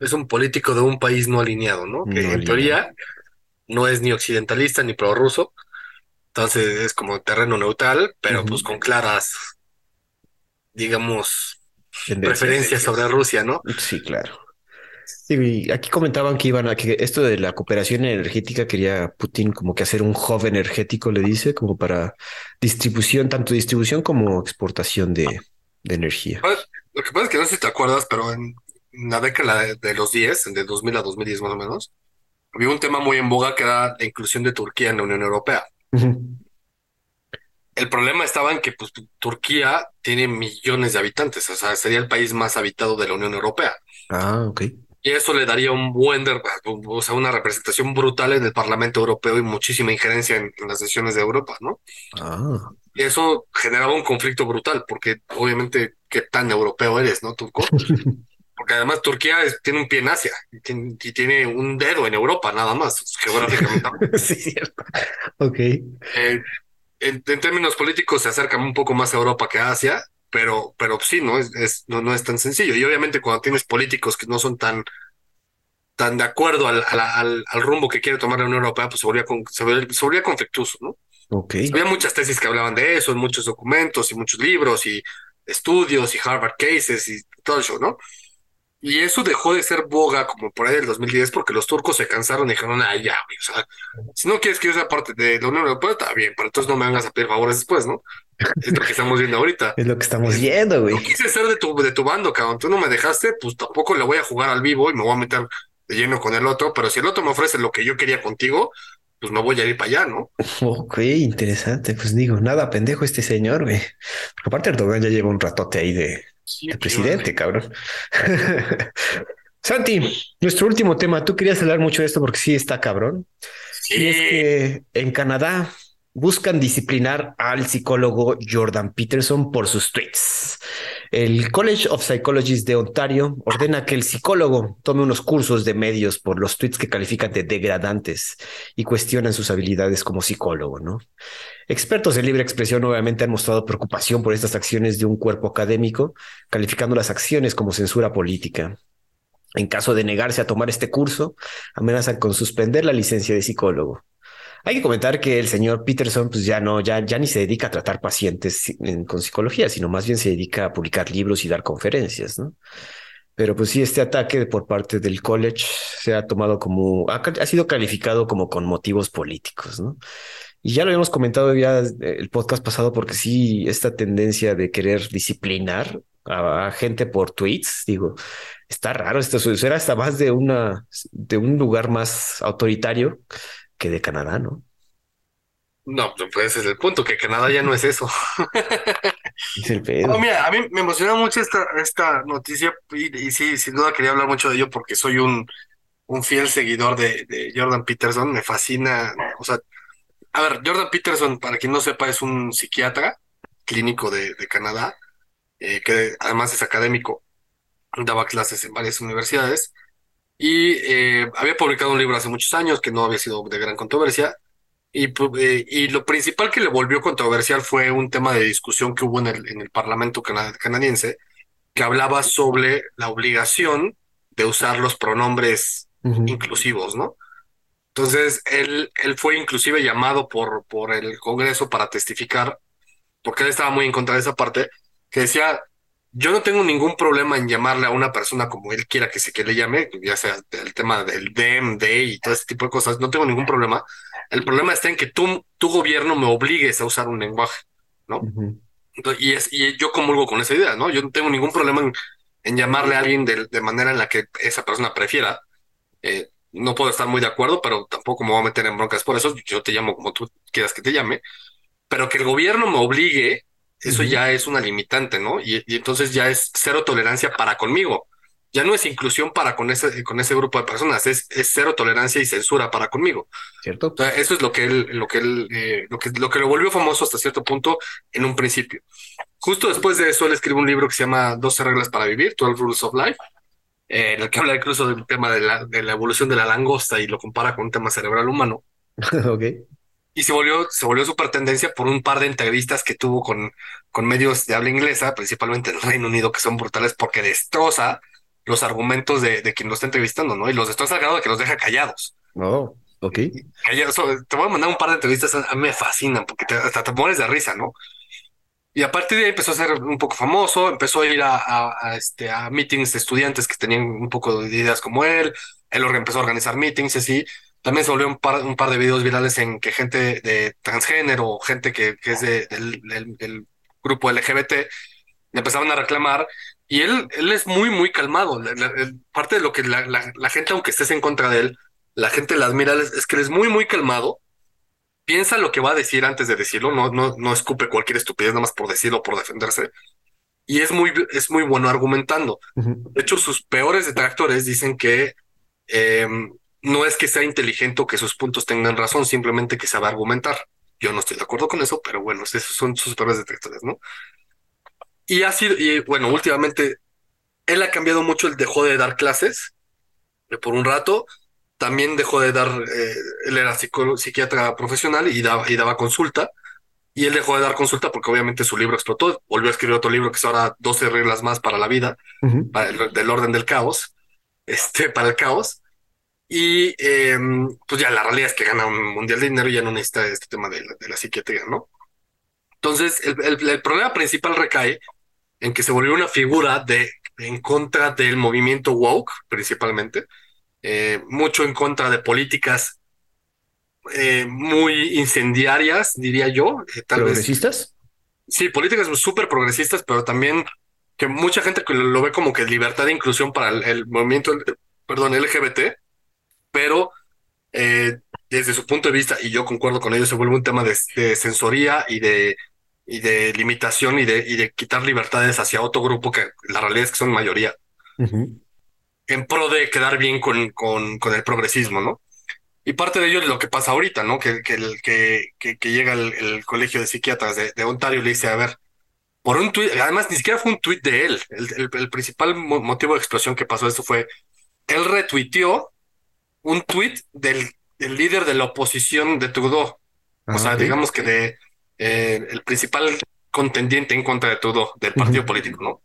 es un político de un país no alineado, ¿no? Que en teoría no es ni occidentalista ni prorruso, entonces es como terreno neutral, pero pues con claras, digamos, preferencias sobre Rusia, ¿no? Sí, claro. Y aquí comentaban que iban a que esto de la cooperación energética quería Putin como que hacer un hub energético, le dice, como para distribución, tanto distribución como exportación de, energía. Pues, lo que pasa es que no sé si te acuerdas, pero en, la década de los 10, de 2000 a 2010 más o menos, había un tema muy en boga que era la inclusión de Turquía en la Unión Europea. El problema estaba en que pues, Turquía tiene millones de habitantes, o sea, sería el país más habitado de la Unión Europea. Ah, ok. Y eso le daría un buen, o sea, una representación brutal en el Parlamento Europeo y muchísima injerencia en, las decisiones de Europa, ¿no? Ah. Y eso generaba un conflicto brutal, porque obviamente, ¿qué tan europeo eres, no, Turco? *laughs* Porque además Turquía tiene un pie en Asia y tiene, un dedo en Europa, nada más, geográficamente. *laughs* sí, cierto. Ok. Eh, en, términos políticos se acerca un poco más a Europa que a Asia, pero, pero sí, no es, no, no es tan sencillo. Y obviamente cuando tienes políticos que no son tan, tan de acuerdo al, al, al rumbo que quiere tomar la Unión Europea, pues se volvía, con, se volvía, conflictuoso, ¿no? Okay. Había muchas tesis que hablaban de eso, muchos documentos y muchos libros y estudios y Harvard cases y todo eso, ¿no? Y eso dejó de ser boga como por ahí del 2010 porque los turcos se cansaron y dijeron, ah, ya, o sea, si no quieres que yo sea parte de la Unión Europea, está bien, pero entonces no me vengas a pedir favores después, ¿no? Es lo que estamos viendo ahorita. *laughs* Es lo que estamos viendo, güey. No quise ser de tu, de tu bando, cabrón. Tú no me dejaste, pues tampoco le voy a jugar al vivo y me voy a meter de lleno con el otro. Pero si el otro me ofrece lo que yo quería contigo, pues me voy a ir para allá, ¿no? Ok, interesante. Pues digo, nada pendejo este señor, güey. Porque aparte Erdogan ya lleva un ratote ahí de, presidente, cabrón. *laughs* Santi, nuestro último tema. Tú querías hablar mucho de esto porque sí está cabrón. Sí. Y es que en Canadá buscan disciplinar al psicólogo Jordan Peterson por sus tweets. El College of Psychologists de Ontario ordena que el psicólogo tome unos cursos de medios por los tweets que califican de degradantes y cuestionan sus habilidades como psicólogo, ¿no? Expertos en libre expresión nuevamente han mostrado preocupación por estas acciones de un cuerpo académico, calificando las acciones como censura política. En caso de negarse a tomar este curso, amenazan con suspender la licencia de psicólogo. Hay que comentar que el señor Peterson pues ya no, ya, ya ni se dedica a tratar pacientes con psicología, sino más bien se dedica a publicar libros y dar conferencias, ¿no? Pero pues sí, este ataque por parte del college se ha tomado como, ha, sido calificado como con motivos políticos, ¿no? Y ya lo habíamos comentado ya el podcast pasado, porque sí, esta tendencia de querer disciplinar a, gente por tweets, digo, está raro esto, era hasta más de una, de un lugar más autoritario que de Canadá, ¿no? No, pues ese es el punto, que Canadá ya no es eso. *laughs* mira, a mí me emociona mucho esta, esta noticia y, sí, sin duda quería hablar mucho de ello porque soy un, un fiel seguidor de, Jordan Peterson, me fascina, o sea, a ver, Jordan Peterson, para quien no sepa, es un psiquiatra clínico de, Canadá, eh, que además es académico, daba clases en varias universidades y eh, había publicado un libro hace muchos años que no había sido de gran controversia eh, y, lo principal que le volvió controversial fue un tema de discusión que hubo en el, en el Parlamento canadiense, que hablaba sobre la obligación de usar los pronombres inclusivos, ¿no? Entonces, él, él fue inclusive llamado por, por el Congreso para testificar, porque él estaba muy en contra de esa parte, que decía, yo no tengo ningún problema en llamarle a una persona como él quiera que se que le llame, ya sea el tema del dem, de y todo ese tipo de cosas, no tengo ningún problema. El problema está en que tú, tu gobierno me obligues a usar un lenguaje, ¿no? y, es, y yo comulgo con esa idea, ¿no? Yo no tengo ningún problema en, llamarle a alguien de, de, manera en la que esa persona prefiera. Eh, no puedo estar muy de acuerdo, pero tampoco me voy a meter en broncas por eso. Yo te llamo como tú quieras que te llame. Pero que el gobierno me obligue eso ya es una limitante, ¿no? Y, entonces ya es cero tolerancia para conmigo. Ya no es inclusión para con ese, con ese grupo de personas, es, es cero tolerancia y censura para conmigo. ¿Cierto? eso es lo que él, lo que él, eh, lo que, lo que lo volvió famoso hasta cierto punto en un principio. Justo después de eso, él escribe un libro que se llama 12 reglas para vivir, 12 Rules of Life, eh, en el que habla incluso del tema de la, de la evolución de la langosta y lo compara con un tema cerebral humano. *laughs* ok y se volvió, se volvió super tendencia por un par de entrevistas que tuvo con, con medios de habla inglesa, principalmente en el Reino Unido, que son brutales porque destroza los argumentos de, de quien lo está entrevistando, ¿no? Y los destroza al grado de que los deja callados. Oh, ok. Callados. te voy a mandar un par de entrevistas, a mí me fascinan porque hasta te mueres de risa, ¿no? Y a partir de ahí empezó a ser un poco famoso, empezó a ir a, este, a meetings de estudiantes que tenían un poco de ideas como él, él empezó a organizar meetings y así, también se volvió un par, un par de videos virales en que gente de transgénero, gente que, que es de, del, grupo LGBT, le empezaban a reclamar y él, él es muy, muy calmado. parte de lo que la, la, gente, aunque estés en contra de él, la gente la admira, es, que él es muy, muy calmado. Piensa lo que va a decir antes de decirlo, no, no, no escupe cualquier estupidez nada más por decirlo por defenderse. Y es muy, es muy bueno argumentando. De hecho, sus peores detractores dicen que eh, no es que sea inteligente o que sus puntos tengan razón, simplemente que sabe argumentar. Yo no estoy de acuerdo con eso, pero bueno, esos son sus peores detectores, ¿no? Y ha sido, y bueno, últimamente él ha cambiado mucho, él dejó de dar clases eh, por un rato, también dejó de dar, eh, él era psiquiatra profesional y daba, y daba consulta, y él dejó de dar consulta porque obviamente su libro explotó, volvió a escribir otro libro que es ahora 12 reglas más para la vida, para el, del orden del caos, este, para el caos, y em, pues ya la realidad es que gana un mundial de dinero y ya no necesita este tema de la, psiquiatría, ¿no? Entonces, el, problema principal recae en que se volvió una figura de en contra del movimiento woke, principalmente, eh, mucho en contra de políticas eh, muy incendiarias, diría yo. Eh, tal ¿Progresistas? sí, políticas súper progresistas, pero también que mucha gente lo, ve como que libertad de inclusión para el, el movimiento, perdón, LGBT pero eh, desde su punto de vista, y yo concuerdo con ellos, se vuelve un tema de, censoría y de, y de limitación y de, y de quitar libertades hacia otro grupo que la realidad es que son mayoría, en pro de quedar bien con, con, con, el progresismo, ¿no? Y parte de ello es lo que pasa ahorita, ¿no? Que, que, que, que, llega el, colegio de psiquiatras de, Ontario y le dice, a ver, por un tuit, además ni siquiera fue un tuit de él, el, el principal motivo de explosión que pasó esto fue, él retuiteó un tuit del, líder de la oposición de Trudeau. o sea, digamos que de eh, el principal contendiente en contra de Trudeau, del partido político, ¿no?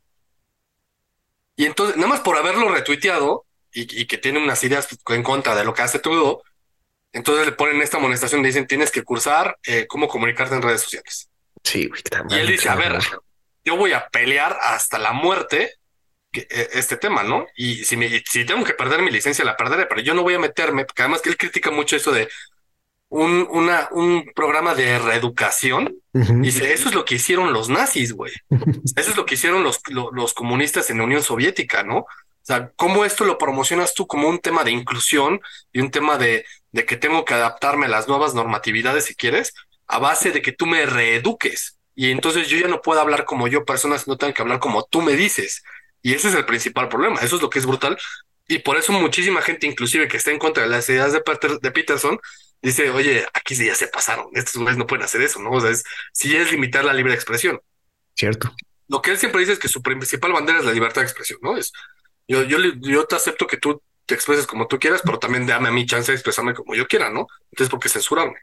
Y entonces, nada más por haberlo retuiteado y, que tiene unas ideas en contra de lo que hace Trudeau, entonces le ponen esta amonestación, le dicen, tienes que cursar eh, cómo comunicarte en redes sociales. Sí, Y él dice, a ver, yo voy a pelear hasta la muerte este tema, ¿no? Y si, me, si tengo que perder mi licencia, la perderé, pero yo no voy a meterme, porque además que él critica mucho eso de un, una, un programa de reeducación. Dice, eso es lo que hicieron los nazis, güey. *laughs* Eso es lo que hicieron los, los, comunistas en la Unión Soviética, ¿no? O sea, ¿cómo esto lo promocionas tú como un tema de inclusión y un tema de, de que tengo que adaptarme a las nuevas normatividades, si quieres, a base de que tú me reeduques? Y entonces yo ya no puedo hablar como yo, personas no tengan que hablar como tú me dices. Y ese es el principal problema. Eso es lo que es brutal. Y por eso muchísima gente, inclusive que está en contra de las ideas de, de Peterson, dice, oye, aquí ya se pasaron, estos hombres no pueden hacer eso, ¿no? O sea, es, sí es limitar la libre expresión. Cierto. Lo que él siempre dice es que su principal bandera es la libertad de expresión, ¿no? Es, yo, yo, yo te acepto que tú te expreses como tú quieras, pero también dame a mí chance de expresarme como yo quiera, ¿no? Entonces, ¿por qué censurarme?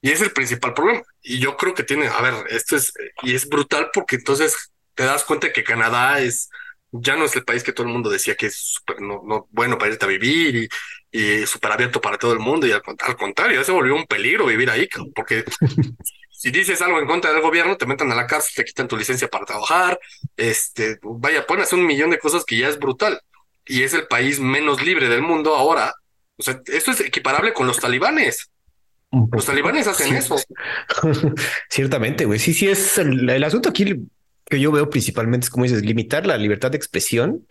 Y es el principal problema. Y yo creo que tiene, a ver, esto es, y es brutal porque entonces te das cuenta que Canadá es, ya no es el país que todo el mundo decía que es súper no, no, bueno para irte a vivir y, y súper abierto para todo el mundo. Y al, contrario, se volvió un peligro vivir ahí, porque *laughs* si dices algo en contra del gobierno, te meten a la cárcel, te quitan tu licencia para trabajar. Este, vaya, pueden hacer un millón de cosas que ya es brutal. Y es el país menos libre del mundo ahora. O sea, esto es equiparable con los talibanes. Los talibanes hacen eso. *laughs* Ciertamente, güey. Sí, sí, es el, el asunto aquí que yo veo principalmente es como dices, limitar la libertad de expresión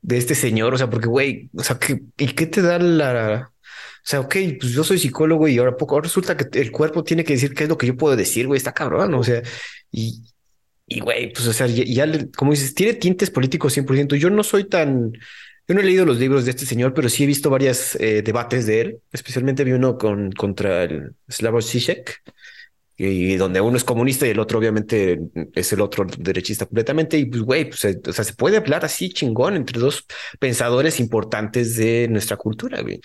de este señor. O sea, porque, güey, o sea, ¿qué, ¿y qué te da la... O sea, ok, pues yo soy psicólogo y ahora poco resulta que el cuerpo tiene que decir qué es lo que yo puedo decir, güey, está cabrón, o sea, y, y güey, pues o sea, ya, como dices, tiene tintes políticos 100%. Yo no soy tan, yo no he leído los libros de este señor, pero sí he visto varios eh, debates de él, especialmente vi uno con, contra el Slavoj Zizek, y donde uno es comunista y el otro obviamente es el otro derechista completamente. Y pues, güey, pues, o sea, se puede hablar así chingón entre dos pensadores importantes de nuestra cultura, güey.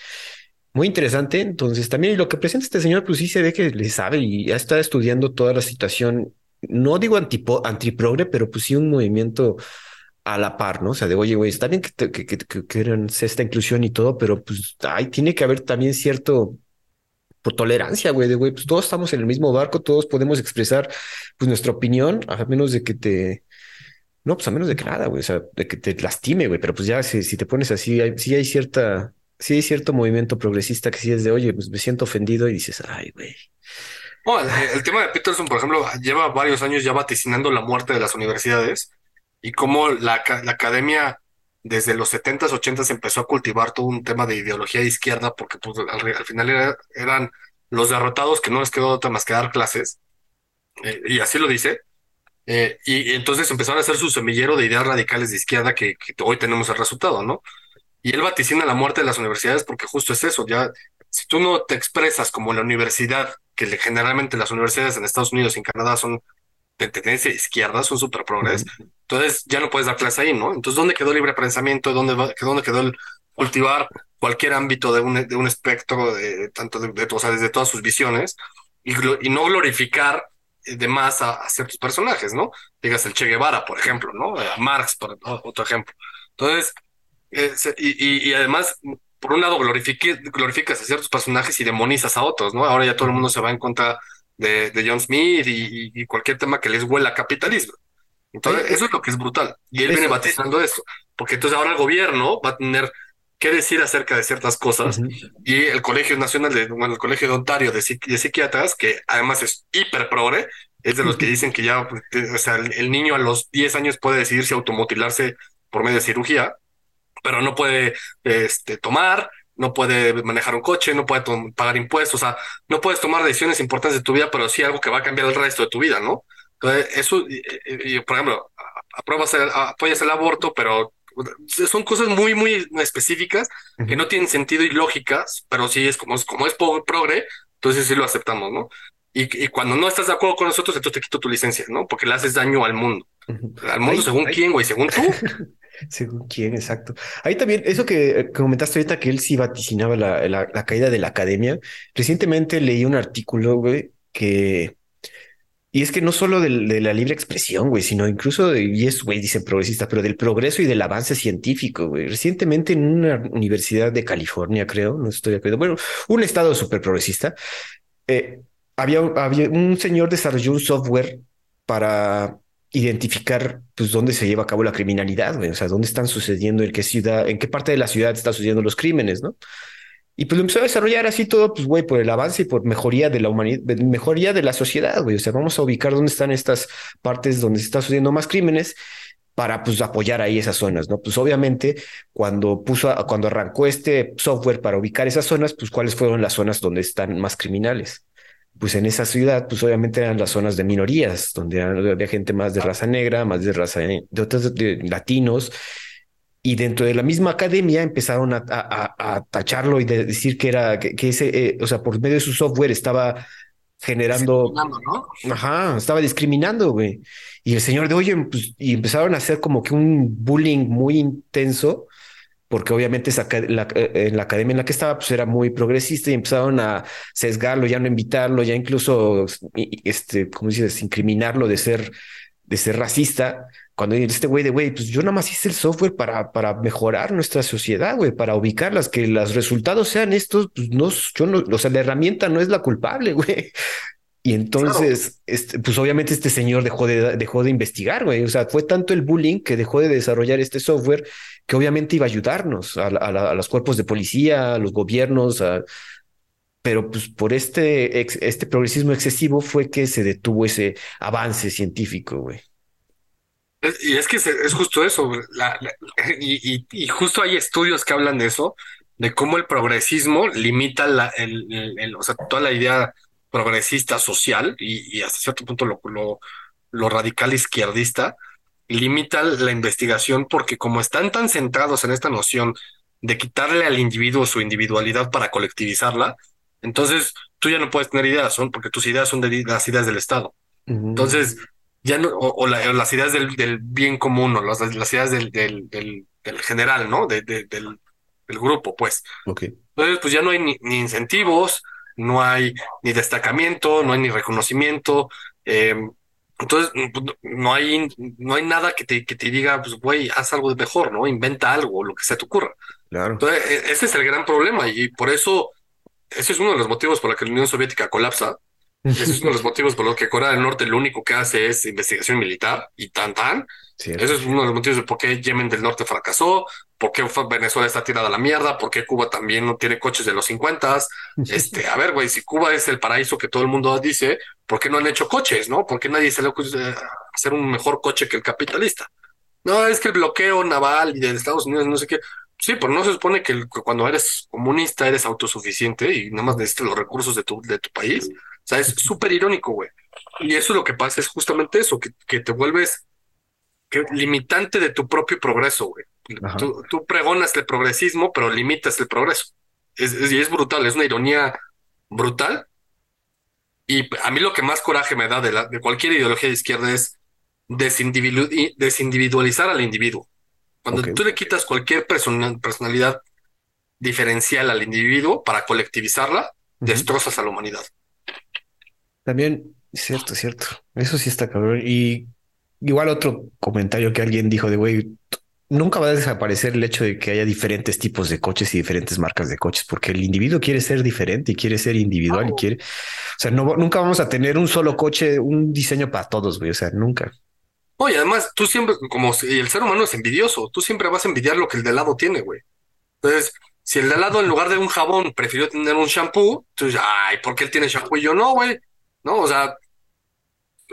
Muy interesante. Entonces, también lo que presenta este señor, pues sí se ve que le sabe y ya está estudiando toda la situación. No digo antiprogre, pero pues sí un movimiento a la par, ¿no? O sea, de oye, güey, está bien que, que, que, que, esta inclusión y todo, pero pues ahí tiene que haber también cierto por tolerancia, güey, de güey, pues todos estamos en el mismo barco, todos podemos expresar pues nuestra opinión, a menos de que te, no, pues a menos de que nada, güey, o sea, de que te lastime, güey, pero pues ya si, si te pones así, hay, sí hay cierta, sí hay cierto movimiento progresista que sí es de, oye, pues me siento ofendido y dices, ay, güey. el, tema de Peterson, por ejemplo, lleva varios años ya vaticinando la muerte de las universidades y cómo la, la academia desde los 70s, 80s empezó a cultivar todo un tema de ideología de izquierda, porque pues, al, final eran los derrotados que no les quedó otra más que dar clases, eh, y así lo dice. Eh, y, entonces empezaron a hacer su semillero de ideas radicales de izquierda que, hoy tenemos el resultado, ¿no? Y él vaticina la muerte de las universidades porque justo es eso, ya si tú no te expresas como la universidad, que generalmente las universidades en Estados Unidos y en Canadá son de tendencia izquierda, son súper progres, entonces ya no puedes dar clase ahí, ¿no? Entonces, ¿dónde quedó el libre pensamiento? ¿Dónde, dónde quedó el cultivar cualquier ámbito de un, de un espectro, de, tanto de, o sea, desde todas sus visiones, y, y no glorificar de más a, ciertos personajes, ¿no? Digas el Che Guevara, por ejemplo, ¿no? A Marx, por otro ejemplo. Entonces, eh, y, y, además, por un lado, glorificas a ciertos personajes y demonizas a otros, ¿no? Ahora ya todo el mundo se va en contra de, de John Smith y, cualquier tema que les huela capitalismo. Entonces, eso es lo que es brutal. Y él viene batizando eso, porque entonces ahora el gobierno va a tener que decir acerca de ciertas cosas y el Colegio Nacional de, bueno, el Colegio de Ontario de, Psiquiatras, que además es hiper progre, es de los que dicen que ya, pues, o sea, el, niño a los 10 años puede decidir si automutilarse por medio de cirugía, pero no puede este, tomar, no puede manejar un coche, no puede pagar impuestos, o sea, no puedes tomar decisiones importantes de tu vida, pero sí algo que va a cambiar el resto de tu vida, ¿no? Entonces, eso, por ejemplo, apruebas el, apoyas el aborto, pero son cosas muy, muy específicas que no tienen sentido y lógicas, pero sí es como, como es progre, entonces sí lo aceptamos, ¿no? Y, y, cuando no estás de acuerdo con nosotros, entonces te quito tu licencia, ¿no? Porque le haces daño al mundo. Al mundo, según quién, güey, según tú. *laughs* según quién, exacto. Ahí también, eso que comentaste ahorita, que él sí vaticinaba la, la, la caída de la academia. Recientemente leí un artículo, güey, que y es que no solo de, la libre expresión, güey, sino incluso, de, y es, güey, dicen progresista, pero del progreso y del avance científico, güey. Recientemente en una universidad de California, creo, no estoy acuerdo, bueno, un estado súper progresista, eh, había, había un señor desarrolló un software para identificar pues dónde se lleva a cabo la criminalidad, güey. O sea, dónde están sucediendo, en qué ciudad, en qué parte de la ciudad están sucediendo los crímenes, ¿no? Y pues lo empezó a desarrollar así todo, pues, güey, por el avance y por mejoría de la humanidad, mejoría de la sociedad, güey. O sea, vamos a ubicar dónde están estas partes donde se está sucediendo más crímenes para pues apoyar ahí esas zonas, ¿no? Pues obviamente cuando puso, cuando arrancó este software para ubicar esas zonas, pues cuáles fueron las zonas donde están más criminales. Pues en esa ciudad, pues obviamente eran las zonas de minorías, donde había gente más de raza negra, más de raza de otros de latinos, y dentro de la misma academia empezaron a, a, tacharlo y de decir que era que, ese, eh, o sea, por medio de su software estaba generando, ¿no? ajá, estaba discriminando, güey. Y el señor de, oye, pues, y empezaron a hacer como que un bullying muy intenso, porque obviamente esa, la, eh, en la academia en la que estaba, pues era muy progresista y empezaron a sesgarlo, ya no invitarlo, ya incluso, este, ¿cómo dices?, incriminarlo de ser, de ser racista cuando este güey de, güey, pues yo nada más hice el software para, para mejorar nuestra sociedad, güey, para ubicarlas, que los resultados sean estos, pues no, yo no, o sea, la herramienta no es la culpable, *laughs* güey. Y entonces, este, pues obviamente este señor dejó de, dejó de investigar, güey. O sea, fue tanto el bullying que dejó de desarrollar este software que obviamente iba a ayudarnos a, a, los cuerpos de policía, a los gobiernos, pero pues por este, este progresismo excesivo fue que se detuvo ese avance científico, güey. Y es que es justo eso, y, justo hay estudios que hablan de eso, de cómo el progresismo limita la, el, o sea, toda la idea progresista social y, hasta cierto punto lo, lo, lo, radical izquierdista, limita la investigación porque como están tan centrados en esta noción de quitarle al individuo su individualidad para colectivizarla, entonces tú ya no puedes tener ideas, son porque tus ideas son de las ideas del Estado. Entonces, ya no, o, las ideas del, del, bien común, o las, las ideas del, del, del, general, ¿no? De, del, del, grupo, pues. Okay. Entonces, pues ya no hay ni, incentivos, no hay ni destacamiento, no hay ni reconocimiento. Em, entonces, pues, no hay, no hay nada que te, que te diga, pues, güey, haz algo de mejor, ¿no? Inventa algo, lo que se te ocurra. Claro. Entonces, e, ese es el gran problema y por eso, ese es uno de los motivos por los que la Unión Soviética colapsa, ese es uno de los motivos por los que Corea del Norte lo único que hace es investigación militar y tan tan. Ese es uno de los motivos de por qué Yemen del Norte fracasó, por qué Venezuela está tirada a la mierda, por qué Cuba también no tiene coches de los 50. *laughs* Este, a ver, güey, si Cuba es el paraíso que todo el mundo dice, ¿por qué no han hecho coches, no? ¿Por qué nadie se le ocurre hacer un mejor coche que el capitalista? No, es que el bloqueo naval y de Estados Unidos, no sé qué. Sí, pero no se supone que, cuando eres comunista eres autosuficiente y nada más necesitas los recursos de tu, de tu país. O sea, es súper irónico, güey. Y eso lo que pasa es justamente eso, que, que te vuelves limitante de tu propio progreso, güey. Tú, pregonas el progresismo, pero limitas el progreso. Es, y es brutal, es una ironía brutal. Y a mí lo que más coraje me da de, la, de cualquier ideología de izquierda es desindividualizar al individuo. Cuando tú le quitas cualquier personalidad diferencial al individuo para colectivizarla, destrozas a la humanidad. También, cierto, cierto. Eso sí está cabrón. Y igual otro comentario que alguien dijo de, güey, nunca va a desaparecer el hecho de que haya diferentes tipos de coches y diferentes marcas de coches, porque el individuo quiere ser diferente y quiere ser individual y quiere, o sea, no, nunca vamos a tener un solo coche, un diseño para todos, güey, o sea, nunca. Oye, además, tú siempre, como si el ser humano es envidioso, tú siempre vas a envidiar lo que el de lado tiene, güey. Entonces, si el de lado en lugar de un jabón prefirió tener un shampoo, entonces, ay, ¿por qué él tiene shampoo y yo no, güey? ¿No? O sea,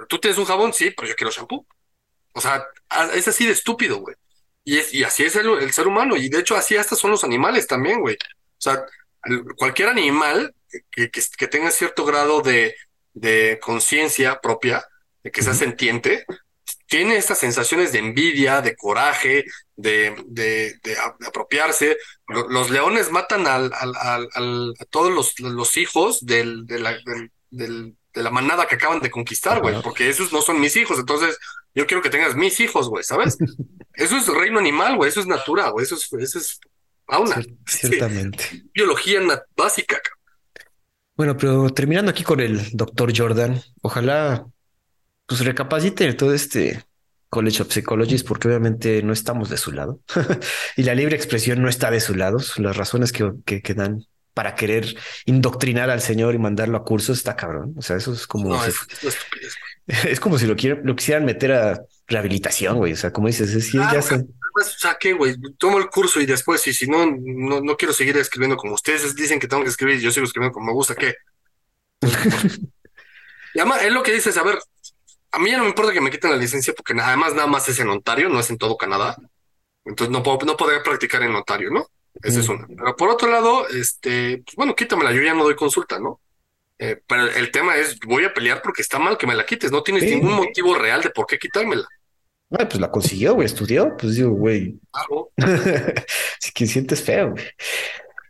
tú tienes un jabón, sí, pero yo quiero shampoo. O sea, es así de estúpido, güey. Y, es, y así es el, ser humano. Y de hecho, así hasta son los animales también, güey. O sea, cualquier animal que, que, tenga cierto grado de, de conciencia propia, de que sea sentiente, tiene estas sensaciones de envidia, de coraje, de, de, de, apropiarse. Los, leones matan al, al, al, a todos los, los hijos del, del, de la manada que acaban de conquistar, güey, porque esos no son mis hijos, entonces yo quiero que tengas mis hijos, güey, ¿sabes? eso es reino animal, güey, eso es natura, güey, eso es, eso es fauna. ciertamente. biología básica. Bueno, pero terminando aquí con el doctor Jordan, ojalá pues recapacite todo este College of Psychologists porque obviamente no estamos de su lado *laughs* y la libre expresión no está de su lado. Las razones que, que, que dan para querer indoctrinar al señor y mandarlo a cursos está cabrón. O sea, eso es como. No, si, es, *laughs* Es como si lo, quieren, lo quisieran meter a rehabilitación, güey. O sea, como dices, es, ya ah, sé. Pues, o sea, ¿qué, güey? Tomo el curso y después, y si no, no, no quiero seguir escribiendo como ustedes dicen que tengo que escribir yo sigo escribiendo como me gusta, ¿qué? *laughs* y además, es lo que dices, a ver, a mí ya no me importa que me quiten la licencia porque además nada más es en Ontario, no es en todo Canadá. Entonces no puedo, no podría practicar en Ontario, ¿no? Esa es una. Pero por otro lado, este, pues bueno, quítamela, yo ya no doy consulta, ¿no? Eh, pero el tema es, voy a pelear porque está mal que me la quites, no tienes ningún motivo real de por qué quitármela. Ah, pues la consiguió, güey, estudió, pues digo, güey. Claro. *laughs* si que sientes feo, güey.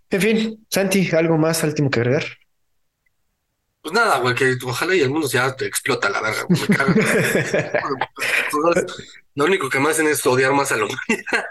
En fin, Santi, ¿algo más último que agregar? Pues nada, güey, que ojalá y el mundo ya te explota la verga, güey, me. *laughs* Lo único que me hacen es odiar más a la humanidad.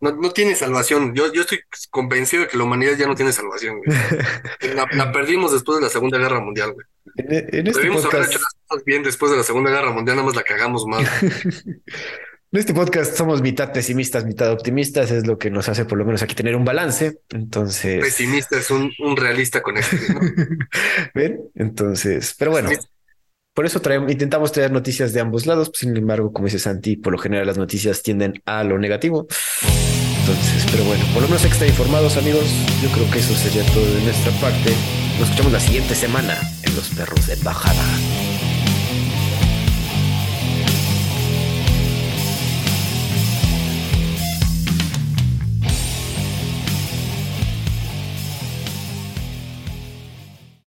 no, no tiene salvación. Yo, yo estoy convencido de que la humanidad ya no tiene salvación. *laughs* La, perdimos después de la Segunda Guerra Mundial, güey. En, este Debimos haber hecho las cosas bien después de la Segunda Guerra Mundial, nada más la cagamos más. *laughs* En este podcast somos mitad pesimistas, mitad optimistas, es lo que nos hace por lo menos aquí tener un balance. Entonces. Pesimista es un, realista con esto. *laughs* ¿Ven? Entonces, pero bueno, por eso traemos, intentamos traer noticias de ambos lados. Sin embargo, como dice Santi, por lo general las noticias tienden a lo negativo. Entonces, pero bueno, por lo menos extra informados, amigos. Yo creo que eso sería todo de nuestra parte. Nos escuchamos la siguiente semana en Los Perros de Bajada.